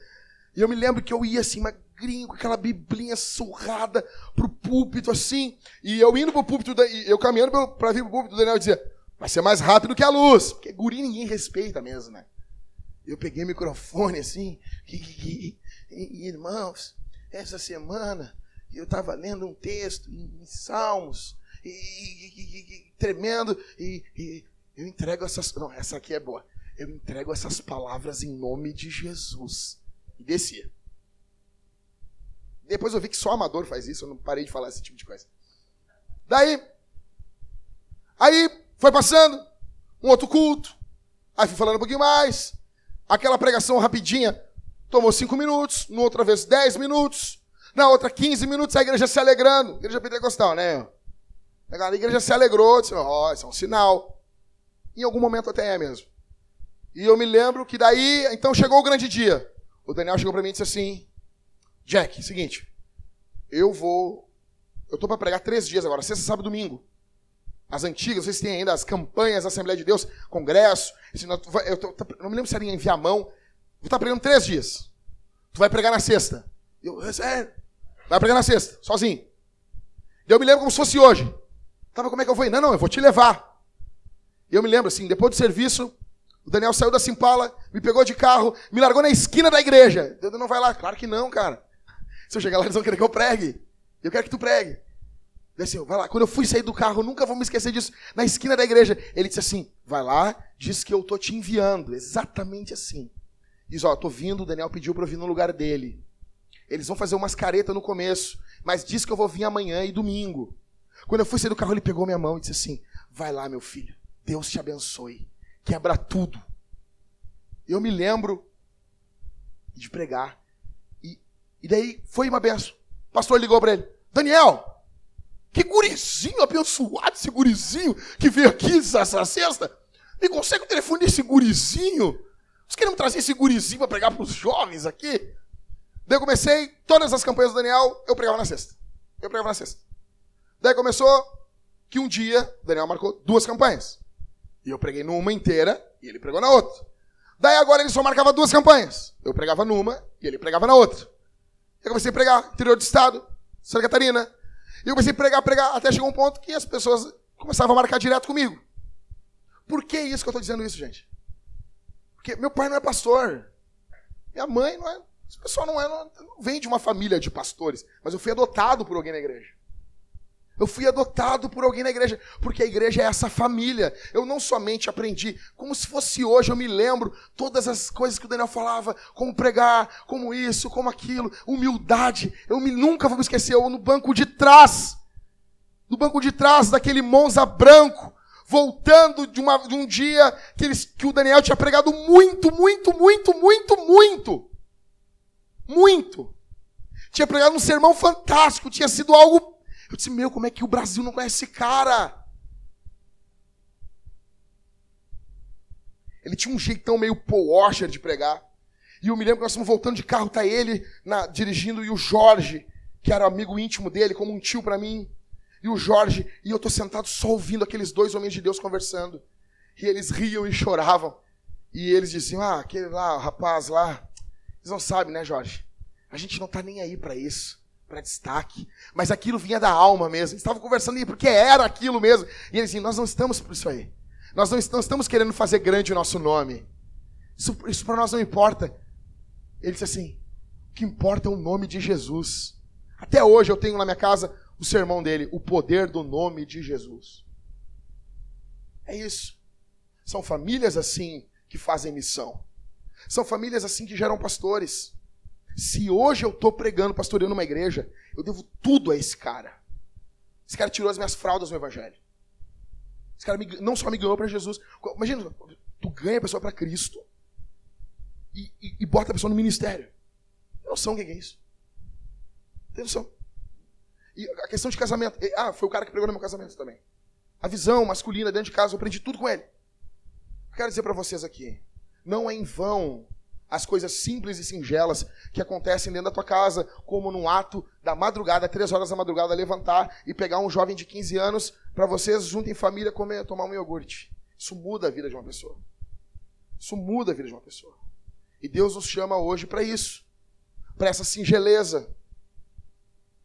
E eu me lembro que eu ia assim, magrinho, com aquela biblinha surrada pro púlpito, assim. E eu indo pro púlpito, eu caminhando pra vir pro púlpito, o Daniel dizia: vai ser mais rápido que a luz. Porque guri ninguém respeita mesmo, né? Eu peguei o microfone assim, *laughs* e, e, e, irmãos, essa semana eu estava lendo um texto em, Salmos, e, tremendo, e, e eu entrego essas. Não, essa aqui é boa. Eu entrego essas palavras em nome de Jesus. E descia. Depois eu vi que só amador faz isso, eu não parei de falar esse tipo de coisa. Daí, aí foi passando, um outro culto, aí fui falando um pouquinho mais, aquela pregação rapidinha tomou cinco minutos, no outra vez dez minutos, na outra quinze minutos, a igreja se alegrando, igreja pentecostal, né? A igreja se alegrou, disse, ó, oh, isso é um sinal. Em algum momento até é mesmo. E eu me lembro que daí, então chegou o grande dia. O Daniel chegou para mim e disse assim, Jack, seguinte, eu vou, eu tô para pregar três dias agora, sexta, sábado e domingo. As antigas, vocês têm ainda as campanhas Assembleia de Deus, congresso, eu, tô, não me lembro se era em Viamão, vou estar pregando três dias. Tu vai pregar na sexta. Eu, é, vai pregar na sexta, sozinho. E eu me lembro como se fosse hoje. Tava, como é que eu vou ir? Não, não, eu vou te levar. E eu me lembro assim, depois do serviço, o Daniel saiu da Simpala, me pegou de carro, me largou na esquina da igreja. Deus não vai lá. Claro que não, cara. Se eu chegar lá, eles vão querer que eu pregue. Eu quero que tu pregue. Ele assim, vai lá. Quando eu fui sair do carro, nunca vou me esquecer disso. Na esquina da igreja, ele disse assim: vai lá, diz que eu tô te enviando. Exatamente assim. Diz, ó, tô vindo, o Daniel pediu para eu vir no lugar dele. Eles vão fazer umas caretas no começo, mas diz que eu vou vir amanhã e domingo. Quando eu fui sair do carro, ele pegou minha mão e disse assim: Vai lá, meu filho, Deus te abençoe, quebra tudo. Eu me lembro de pregar. E, e daí foi uma benção. O pastor ligou para ele: Daniel, que gurizinho abençoado, esse gurizinho que veio aqui essa sexta. Me consegue o telefone desse gurizinho? Vocês querem trazer esse gurizinho para pregar para os jovens aqui? Daí eu comecei, todas as campanhas do Daniel, eu pregava na sexta. Eu pregava na sexta. Daí começou que um dia Daniel marcou duas campanhas. E eu preguei numa inteira e ele pregou na outra. Daí agora ele só marcava duas campanhas. Eu pregava numa e ele pregava na outra. Eu comecei a pregar interior do estado, Santa Catarina. E eu comecei a pregar, pregar, até chegou um ponto que as pessoas começavam a marcar direto comigo. Por que isso que eu estou dizendo isso, gente? Porque meu pai não é pastor. Minha mãe não é. Esse pessoal não, é, não vem de uma família de pastores. Mas eu fui adotado por alguém na igreja. Eu fui adotado por alguém na igreja, porque a igreja é essa família. Eu não somente aprendi, como se fosse hoje, eu me lembro todas as coisas que o Daniel falava, como pregar, como isso, como aquilo, humildade. Eu me, nunca vou me esquecer, eu no banco de trás, no banco de trás daquele Monza branco, voltando de, uma, de um dia que, eles, que o Daniel tinha pregado muito, muito, muito, muito, muito. Muito. Tinha pregado um sermão fantástico, tinha sido algo eu disse, meu, como é que o Brasil não conhece esse cara? Ele tinha um jeitão meio Paul Washer de pregar. E eu me lembro que nós estamos voltando de carro, tá ele na, dirigindo e o Jorge, que era amigo íntimo dele, como um tio para mim. E o Jorge, e eu tô sentado só ouvindo aqueles dois homens de Deus conversando. E eles riam e choravam. E eles diziam: Ah, aquele lá, o rapaz lá. Eles não sabem, né, Jorge? A gente não tá nem aí para isso, para destaque. Mas aquilo vinha da alma mesmo. Estavam conversando aí porque era aquilo mesmo. E eles diziam: Nós não estamos por isso aí. Nós não estamos querendo fazer grande o nosso nome. Isso, isso para nós não importa. Ele disse assim: o que importa é o nome de Jesus. Até hoje eu tenho na minha casa o sermão dele, o poder do nome de Jesus. É isso. São famílias assim que fazem missão. São famílias assim que geram pastores. Se hoje eu estou pregando, pastoreando uma igreja, eu devo tudo a esse cara. Esse cara tirou as minhas fraldas no evangelho. Esse cara me, não só me ganhou para Jesus. Imagina, tu ganha a pessoa para Cristo e, e, e, bota a pessoa no ministério. Tem noção o que é isso? Tem noção? E a questão de casamento. Ah, foi o cara que pregou no meu casamento também. A visão masculina dentro de casa, eu aprendi tudo com ele. Eu quero dizer para vocês aqui: não é em vão as coisas simples e singelas que acontecem dentro da tua casa, como num ato da madrugada, três horas da madrugada, levantar e pegar um jovem de 15 anos para vocês, junto em família, comer, tomar um iogurte. Isso muda a vida de uma pessoa. Isso muda a vida de uma pessoa. E Deus nos chama hoje para isso, para essa singeleza.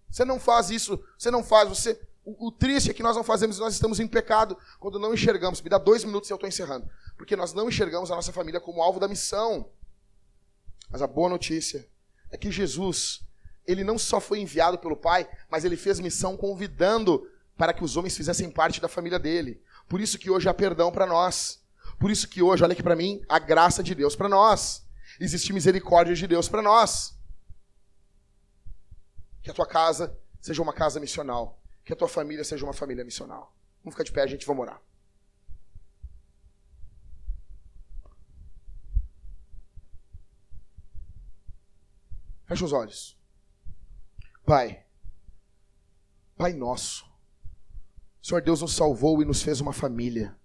Você não faz isso, você não faz, você. O, o, triste é que nós não fazemos, nós estamos em pecado quando não enxergamos. Me dá dois minutos e eu estou encerrando. Porque nós não enxergamos a nossa família como alvo da missão. Mas a boa notícia é que Jesus, ele não só foi enviado pelo Pai, mas ele fez missão convidando para que os homens fizessem parte da família dele. Por isso que hoje há perdão para nós. Por isso que hoje, olha aqui para mim, a graça de Deus para nós existe misericórdia de Deus para nós. Que a tua casa seja uma casa missional. Que a tua família seja uma família missional. Vamos ficar de pé, a gente, vamos orar. Fecha os olhos. Pai, Pai nosso, Senhor Deus nos salvou e nos fez uma família.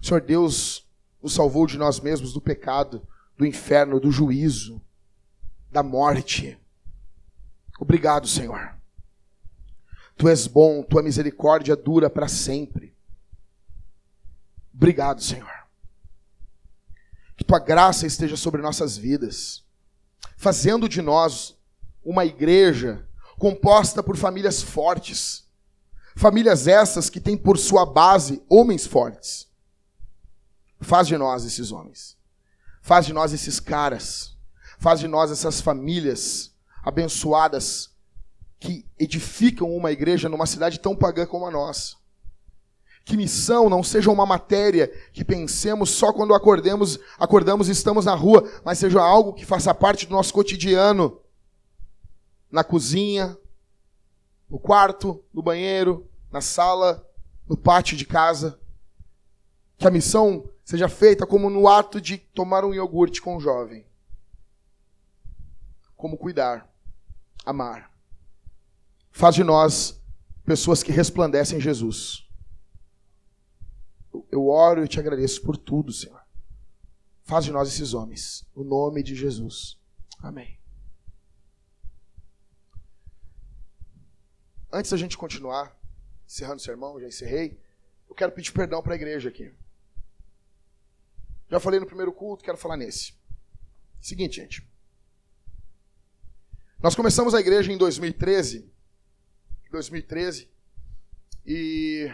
Senhor Deus nos salvou de nós mesmos do pecado do inferno, do juízo, da morte. Obrigado, Senhor. Tu és bom, tua misericórdia dura para sempre. Obrigado, Senhor. Que tua graça esteja sobre nossas vidas, fazendo de nós uma igreja composta por famílias fortes. Famílias essas que têm por sua base homens fortes. Faz de nós esses homens. Faz de nós esses caras. Faz de nós essas famílias abençoadas que edificam uma igreja numa cidade tão pagã como a nossa. Que missão não seja uma matéria que pensemos só quando acordemos, acordamos e estamos na rua, mas seja algo que faça parte do nosso cotidiano. Na cozinha, no quarto, no banheiro, na sala, no pátio de casa. Que a missão seja feita como no ato de tomar um iogurte com um jovem. Como cuidar, amar. Faz de nós pessoas que resplandecem Jesus. Eu oro e te agradeço por tudo, Senhor. Faz de nós esses homens. No nome de Jesus. Amém. Antes da gente continuar, encerrando o sermão, já encerrei, eu quero pedir perdão para a igreja aqui. Já falei no primeiro culto, quero falar nesse. Seguinte, gente. Nós começamos a igreja em 2013. 2013. E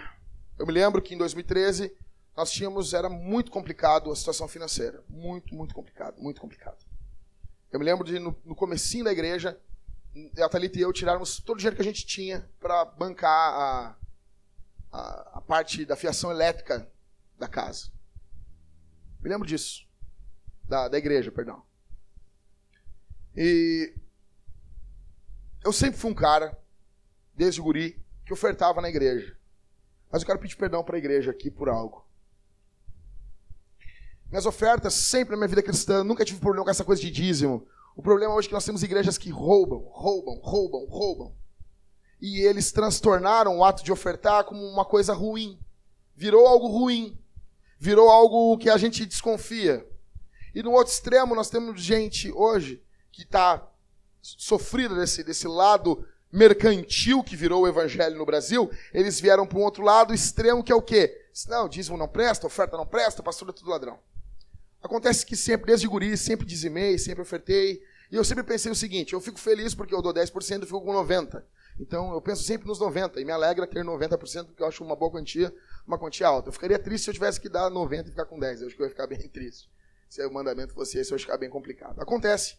eu me lembro que em 2013 nós tínhamos, era muito complicado a situação financeira. Muito, muito complicado, muito complicado. Eu me lembro de no, no comecinho da igreja, a Thalita e eu tirarmos todo o dinheiro que a gente tinha para bancar a, a, a parte da fiação elétrica da casa. Me lembro disso. Da, da igreja, perdão. E eu sempre fui um cara, desde guri, que ofertava na igreja. Mas eu quero pedir perdão para a igreja aqui por algo. Minhas ofertas, sempre na minha vida cristã, nunca tive problema com essa coisa de dízimo. O problema hoje é que nós temos igrejas que roubam, roubam, roubam, roubam. E eles transtornaram o ato de ofertar como uma coisa ruim. Virou algo ruim virou algo que a gente desconfia. E no outro extremo, nós temos gente hoje que está sofrida desse, desse lado mercantil que virou o evangelho no Brasil. Eles vieram para um outro lado extremo que é o quê? Não, dízimo não presta, oferta não presta, pastor é tudo ladrão. Acontece que sempre, desde guri, sempre dizimei, sempre ofertei. E eu sempre pensei o seguinte: eu fico feliz porque eu dou 10% e fico com 90%. Então eu penso sempre nos 90% e me alegra ter 90%, porque eu acho uma boa quantia, uma quantia alta. Eu ficaria triste se eu tivesse que dar 90% e ficar com 10%. Eu acho que eu ia ficar bem triste. Se o mandamento fosse esse, eu ia ficar bem complicado. Acontece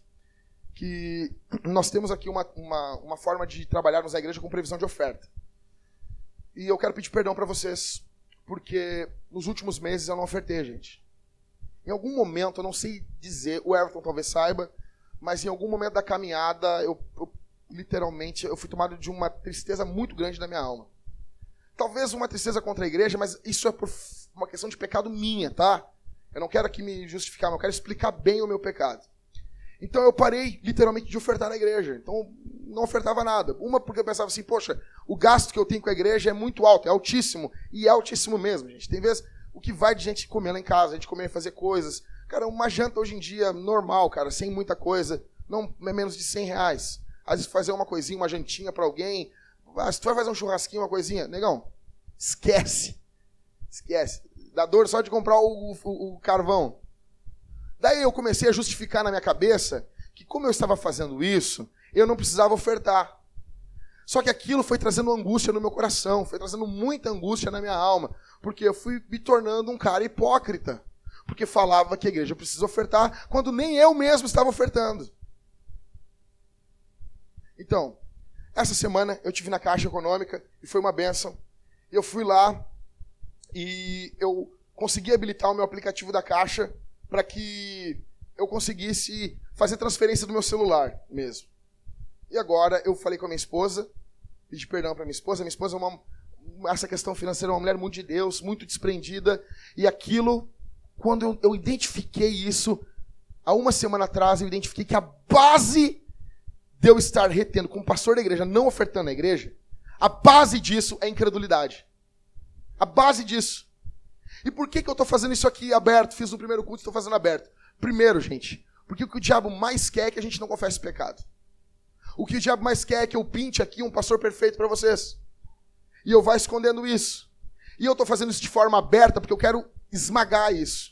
que nós temos aqui uma, uma, uma forma de trabalharmos na igreja com previsão de oferta. E eu quero pedir perdão para vocês, porque nos últimos meses eu não ofertei, gente. Em algum momento, eu não sei dizer, o Everton talvez saiba, mas em algum momento da caminhada, eu, eu literalmente, eu fui tomado de uma tristeza muito grande na minha alma. Talvez uma tristeza contra a igreja, mas isso é por uma questão de pecado minha, tá? Eu não quero aqui me justificar, mas eu quero explicar bem o meu pecado. Então eu parei literalmente de ofertar na igreja. Então não ofertava nada. Uma porque eu pensava assim, poxa, o gasto que eu tenho com a igreja é muito alto, é altíssimo. E é altíssimo mesmo, gente. Tem vezes o que vai de gente comer lá em casa, a gente comer e fazer coisas. Cara, uma janta hoje em dia normal, cara, sem muita coisa, não é menos de 100 reais. Às vezes fazer uma coisinha, uma jantinha para alguém. Ah, se tu vai fazer um churrasquinho, uma coisinha, negão, esquece. Esquece. Dá dor só de comprar o, o, o carvão. Daí eu comecei a justificar na minha cabeça que, como eu estava fazendo isso, eu não precisava ofertar. Só que aquilo foi trazendo angústia no meu coração, foi trazendo muita angústia na minha alma, porque eu fui me tornando um cara hipócrita. Porque falava que a igreja precisa ofertar, quando nem eu mesmo estava ofertando. Então, essa semana eu tive na Caixa Econômica e foi uma benção. Eu fui lá e eu consegui habilitar o meu aplicativo da Caixa para que eu conseguisse fazer transferência do meu celular mesmo. E agora eu falei com a minha esposa, pedi perdão para minha esposa. Minha esposa é uma, essa questão financeira é uma mulher muito de Deus, muito desprendida. E aquilo, quando eu, eu identifiquei isso, há uma semana atrás, eu identifiquei que a base de eu estar retendo como pastor da igreja, não ofertando na igreja, a base disso é incredulidade. A base disso. E por que, que eu estou fazendo isso aqui aberto? Fiz no primeiro culto e estou fazendo aberto. Primeiro, gente, porque o que o diabo mais quer é que a gente não confesse pecado. O que o diabo mais quer é que eu pinte aqui um pastor perfeito para vocês. E eu vá escondendo isso. E eu estou fazendo isso de forma aberta porque eu quero esmagar isso.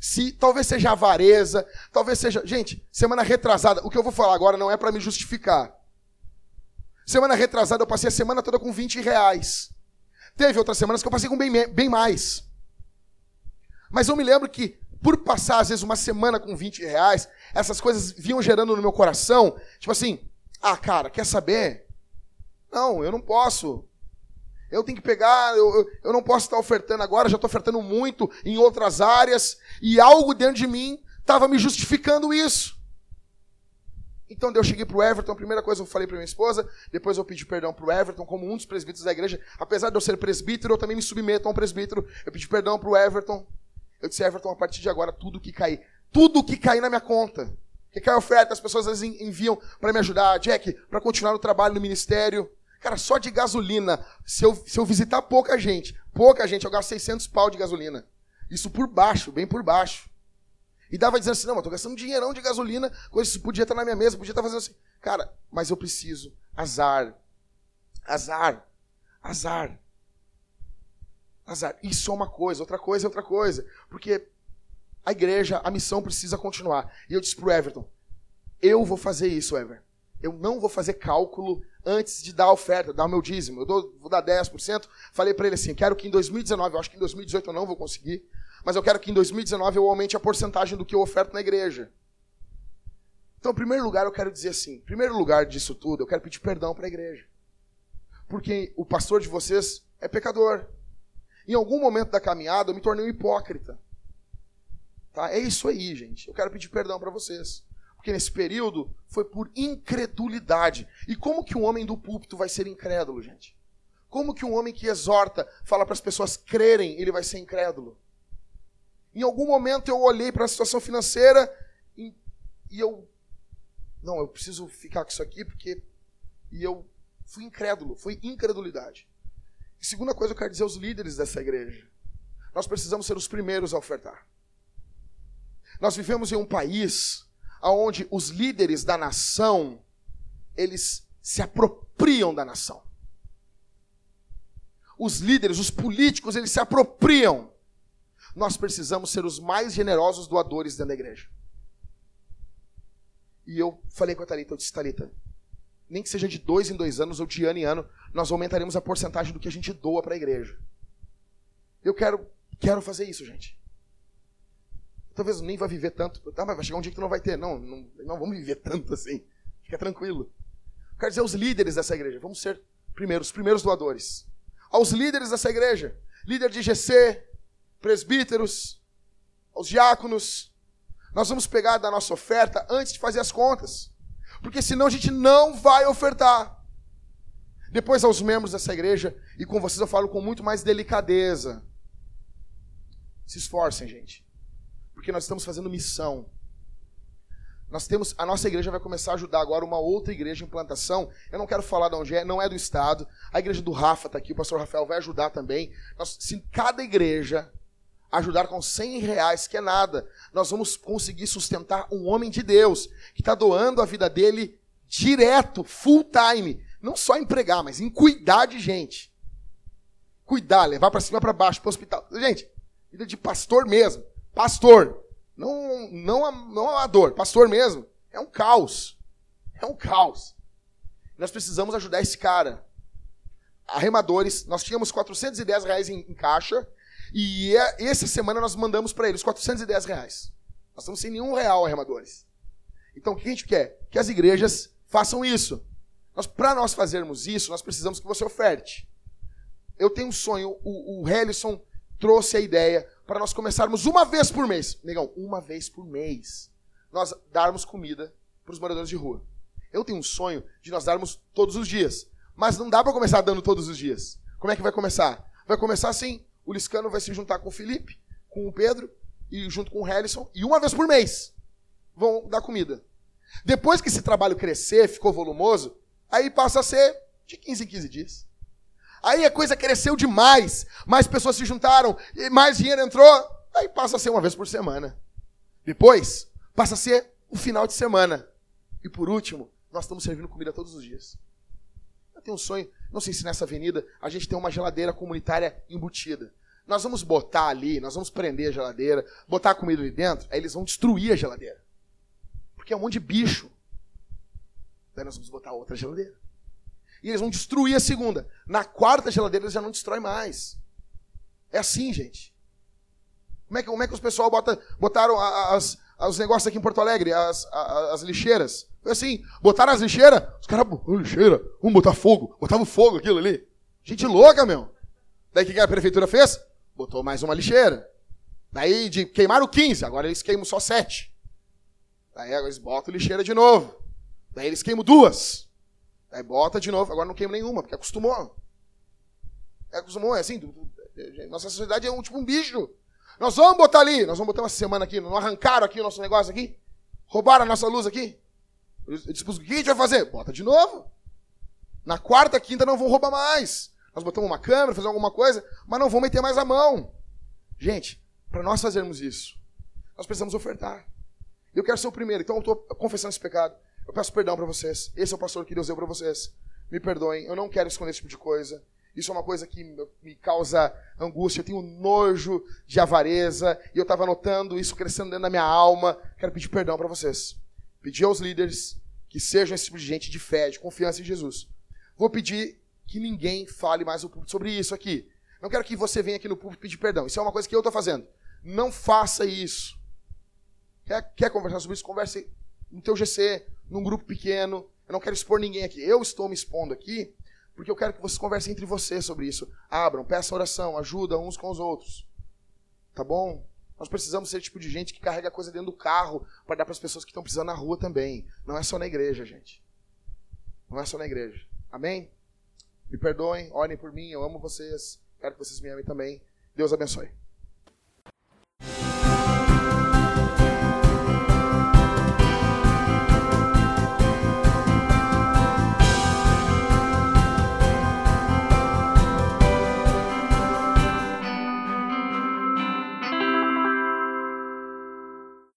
Se talvez seja avareza, talvez seja. Gente, semana retrasada, o que eu vou falar agora não é para me justificar. Semana retrasada eu passei a semana toda com 20 reais. Teve outras semanas que eu passei com bem, bem mais. Mas eu me lembro que, por passar, às vezes, uma semana com 20 reais, essas coisas vinham gerando no meu coração, tipo assim, ah, cara, quer saber? Não, eu não posso. Eu tenho que pegar, eu, eu, eu não posso estar ofertando agora, já estou ofertando muito em outras áreas, e algo dentro de mim estava me justificando isso. Então eu cheguei para o Everton, a primeira coisa eu falei para minha esposa, depois eu pedi perdão para o Everton, como um dos presbíteros da igreja. Apesar de eu ser presbítero, eu também me submeto a um presbítero. Eu pedi perdão para o Everton. Eu disse, Everton, a partir de agora, tudo que cair, tudo que cair na minha conta, que cai oferta, as pessoas às vezes enviam para me ajudar, Jack, para continuar no trabalho no ministério. Cara, só de gasolina, se eu, se eu visitar pouca gente, pouca gente, eu gasto 600 pau de gasolina. Isso por baixo, bem por baixo. E dava dizendo assim, não, eu tô gastando dinheirão de gasolina, coisa que podia estar na minha mesa, podia estar fazendo assim. Cara, mas eu preciso. Azar. Azar. Azar. Azar. Isso é uma coisa, outra coisa é outra coisa. Porque a igreja, a missão precisa continuar. E eu disse pro Everton, eu vou fazer isso, Ever. Eu não vou fazer cálculo antes de dar a oferta, dar o meu dízimo. Eu dou, vou dar 10%. Falei para ele assim, quero que em 2019, eu acho que em 2018 eu não vou conseguir, mas eu quero que em 2019 eu aumente a porcentagem do que eu oferto na igreja. Então, em primeiro lugar, eu quero dizer assim, em primeiro lugar disso tudo, eu quero pedir perdão para a igreja. Porque o pastor de vocês é pecador. Em algum momento da caminhada, eu me tornei um hipócrita. Tá? É isso aí, gente. Eu quero pedir perdão para vocês. Porque nesse período foi por incredulidade. E como que um homem do púlpito vai ser incrédulo, gente? Como que um homem que exorta, fala para as pessoas crerem, ele vai ser incrédulo? Em algum momento eu olhei para a situação financeira e, e eu. Não, eu preciso ficar com isso aqui porque. E eu fui incrédulo, foi incredulidade. E segunda coisa eu quero dizer aos líderes dessa igreja. nós precisamos ser os primeiros a ofertar. Nós vivemos em um país onde os líderes da nação, eles se apropriam da nação. Os líderes, os políticos, eles se apropriam. Nós precisamos ser os mais generosos doadores dentro da igreja. E eu falei com a Thalita, eu disse, Thalita, nem que seja de dois em dois anos ou de ano em ano, nós aumentaremos a porcentagem do que a gente doa para a igreja. Eu quero, quero fazer isso, gente. Talvez nem vai viver tanto. Tá, mas vai chegar um dia que tu não vai ter. Não, não, não vamos viver *laughs* tanto assim. Fica tranquilo. Quero dizer, os líderes dessa igreja, vamos ser primeiros, os primeiros doadores. Aos líderes dessa igreja, líder de GC, presbíteros, aos diáconos, nós vamos pegar da nossa oferta antes de fazer as contas. Porque senão a gente não vai ofertar. Depois aos membros dessa igreja, e com vocês eu falo com muito mais delicadeza. Se esforcem, gente. Porque nós estamos fazendo missão. Nós temos, a nossa igreja vai começar a ajudar agora uma outra igreja em plantação. Eu não quero falar de onde é, não é do estado. A igreja do Rafa está aqui, o pastor Rafael vai ajudar também. Nós, se cada igreja ajudar com 100 reais, que é nada, nós vamos conseguir sustentar um homem de Deus que está doando a vida dele direto, full time. Não só em pregar, mas em cuidar de gente. Cuidar, levar para cima para baixo, para o hospital. Gente, vida de pastor mesmo. Pastor. Não, não, não amador, pastor mesmo. É um caos. É um caos. Nós precisamos ajudar esse cara. Arremadores, nós tínhamos 410 reais em, em caixa e é, essa semana nós mandamos para eles 410 reais. Nós estamos sem nenhum real, arremadores. Então o que a gente quer? Que as igrejas façam isso. Para nós fazermos isso, nós precisamos que você oferte. Eu tenho um sonho, o, o Helison trouxe a ideia para nós começarmos uma vez por mês. Negão, uma vez por mês. Nós darmos comida para os moradores de rua. Eu tenho um sonho de nós darmos todos os dias. Mas não dá para começar dando todos os dias. Como é que vai começar? Vai começar assim: o Liscano vai se juntar com o Felipe, com o Pedro, e junto com o Helison, e uma vez por mês vão dar comida. Depois que esse trabalho crescer, ficou volumoso, aí passa a ser de 15 em 15 dias. Aí a coisa cresceu demais, mais pessoas se juntaram, mais dinheiro entrou, aí passa a ser uma vez por semana. Depois, passa a ser o final de semana. E por último, nós estamos servindo comida todos os dias. Eu tenho um sonho, não sei se nessa avenida a gente tem uma geladeira comunitária embutida. Nós vamos botar ali, nós vamos prender a geladeira, botar a comida ali dentro, aí eles vão destruir a geladeira. Porque é um monte de bicho. Daí nós vamos botar outra geladeira. E eles vão destruir a segunda. Na quarta geladeira eles já não destroem mais. É assim, gente. Como é que, como é que os pessoal bota, botaram as, os negócios aqui em Porto Alegre, as, as, as lixeiras? Foi assim, botaram as lixeiras, os caras, lixeira, vamos botar fogo. Botava fogo aquilo ali. Gente louca, meu. Daí o que a prefeitura fez? Botou mais uma lixeira. Daí de queimaram 15, agora eles queimam só 7. Daí eles botam lixeira de novo. Daí eles queimam duas. Aí bota de novo, agora não queima nenhuma, porque acostumou. É, acostumou, é assim. Nossa sociedade é um, tipo um bicho. Nós vamos botar ali, nós vamos botar uma semana aqui, não arrancaram aqui o nosso negócio aqui? Roubaram a nossa luz aqui? Eu disse, o que a gente vai fazer? Bota de novo. Na quarta, quinta não vão roubar mais. Nós botamos uma câmera, fazemos alguma coisa, mas não vão meter mais a mão. Gente, para nós fazermos isso, nós precisamos ofertar. Eu quero ser o primeiro, então eu estou confessando esse pecado. Eu peço perdão para vocês. Esse é o pastor que Deus deu para vocês. Me perdoem, eu não quero esconder esse tipo de coisa. Isso é uma coisa que me causa angústia. Eu tenho nojo de avareza. E eu estava notando isso crescendo dentro da minha alma. Quero pedir perdão para vocês. Pedir aos líderes que sejam esse tipo de gente de fé, de confiança em Jesus. Vou pedir que ninguém fale mais sobre isso aqui. Não quero que você venha aqui no público pedir perdão. Isso é uma coisa que eu estou fazendo. Não faça isso. Quer, quer conversar sobre isso? Converse no teu GC, num grupo pequeno. Eu não quero expor ninguém aqui. Eu estou me expondo aqui porque eu quero que vocês conversem entre vocês sobre isso. Abram, peçam oração, ajuda uns com os outros. Tá bom? Nós precisamos ser tipo de gente que carrega coisa dentro do carro para dar para as pessoas que estão precisando na rua também. Não é só na igreja, gente. Não é só na igreja. Amém? Me perdoem, orem por mim, eu amo vocês. Quero que vocês me amem também. Deus abençoe.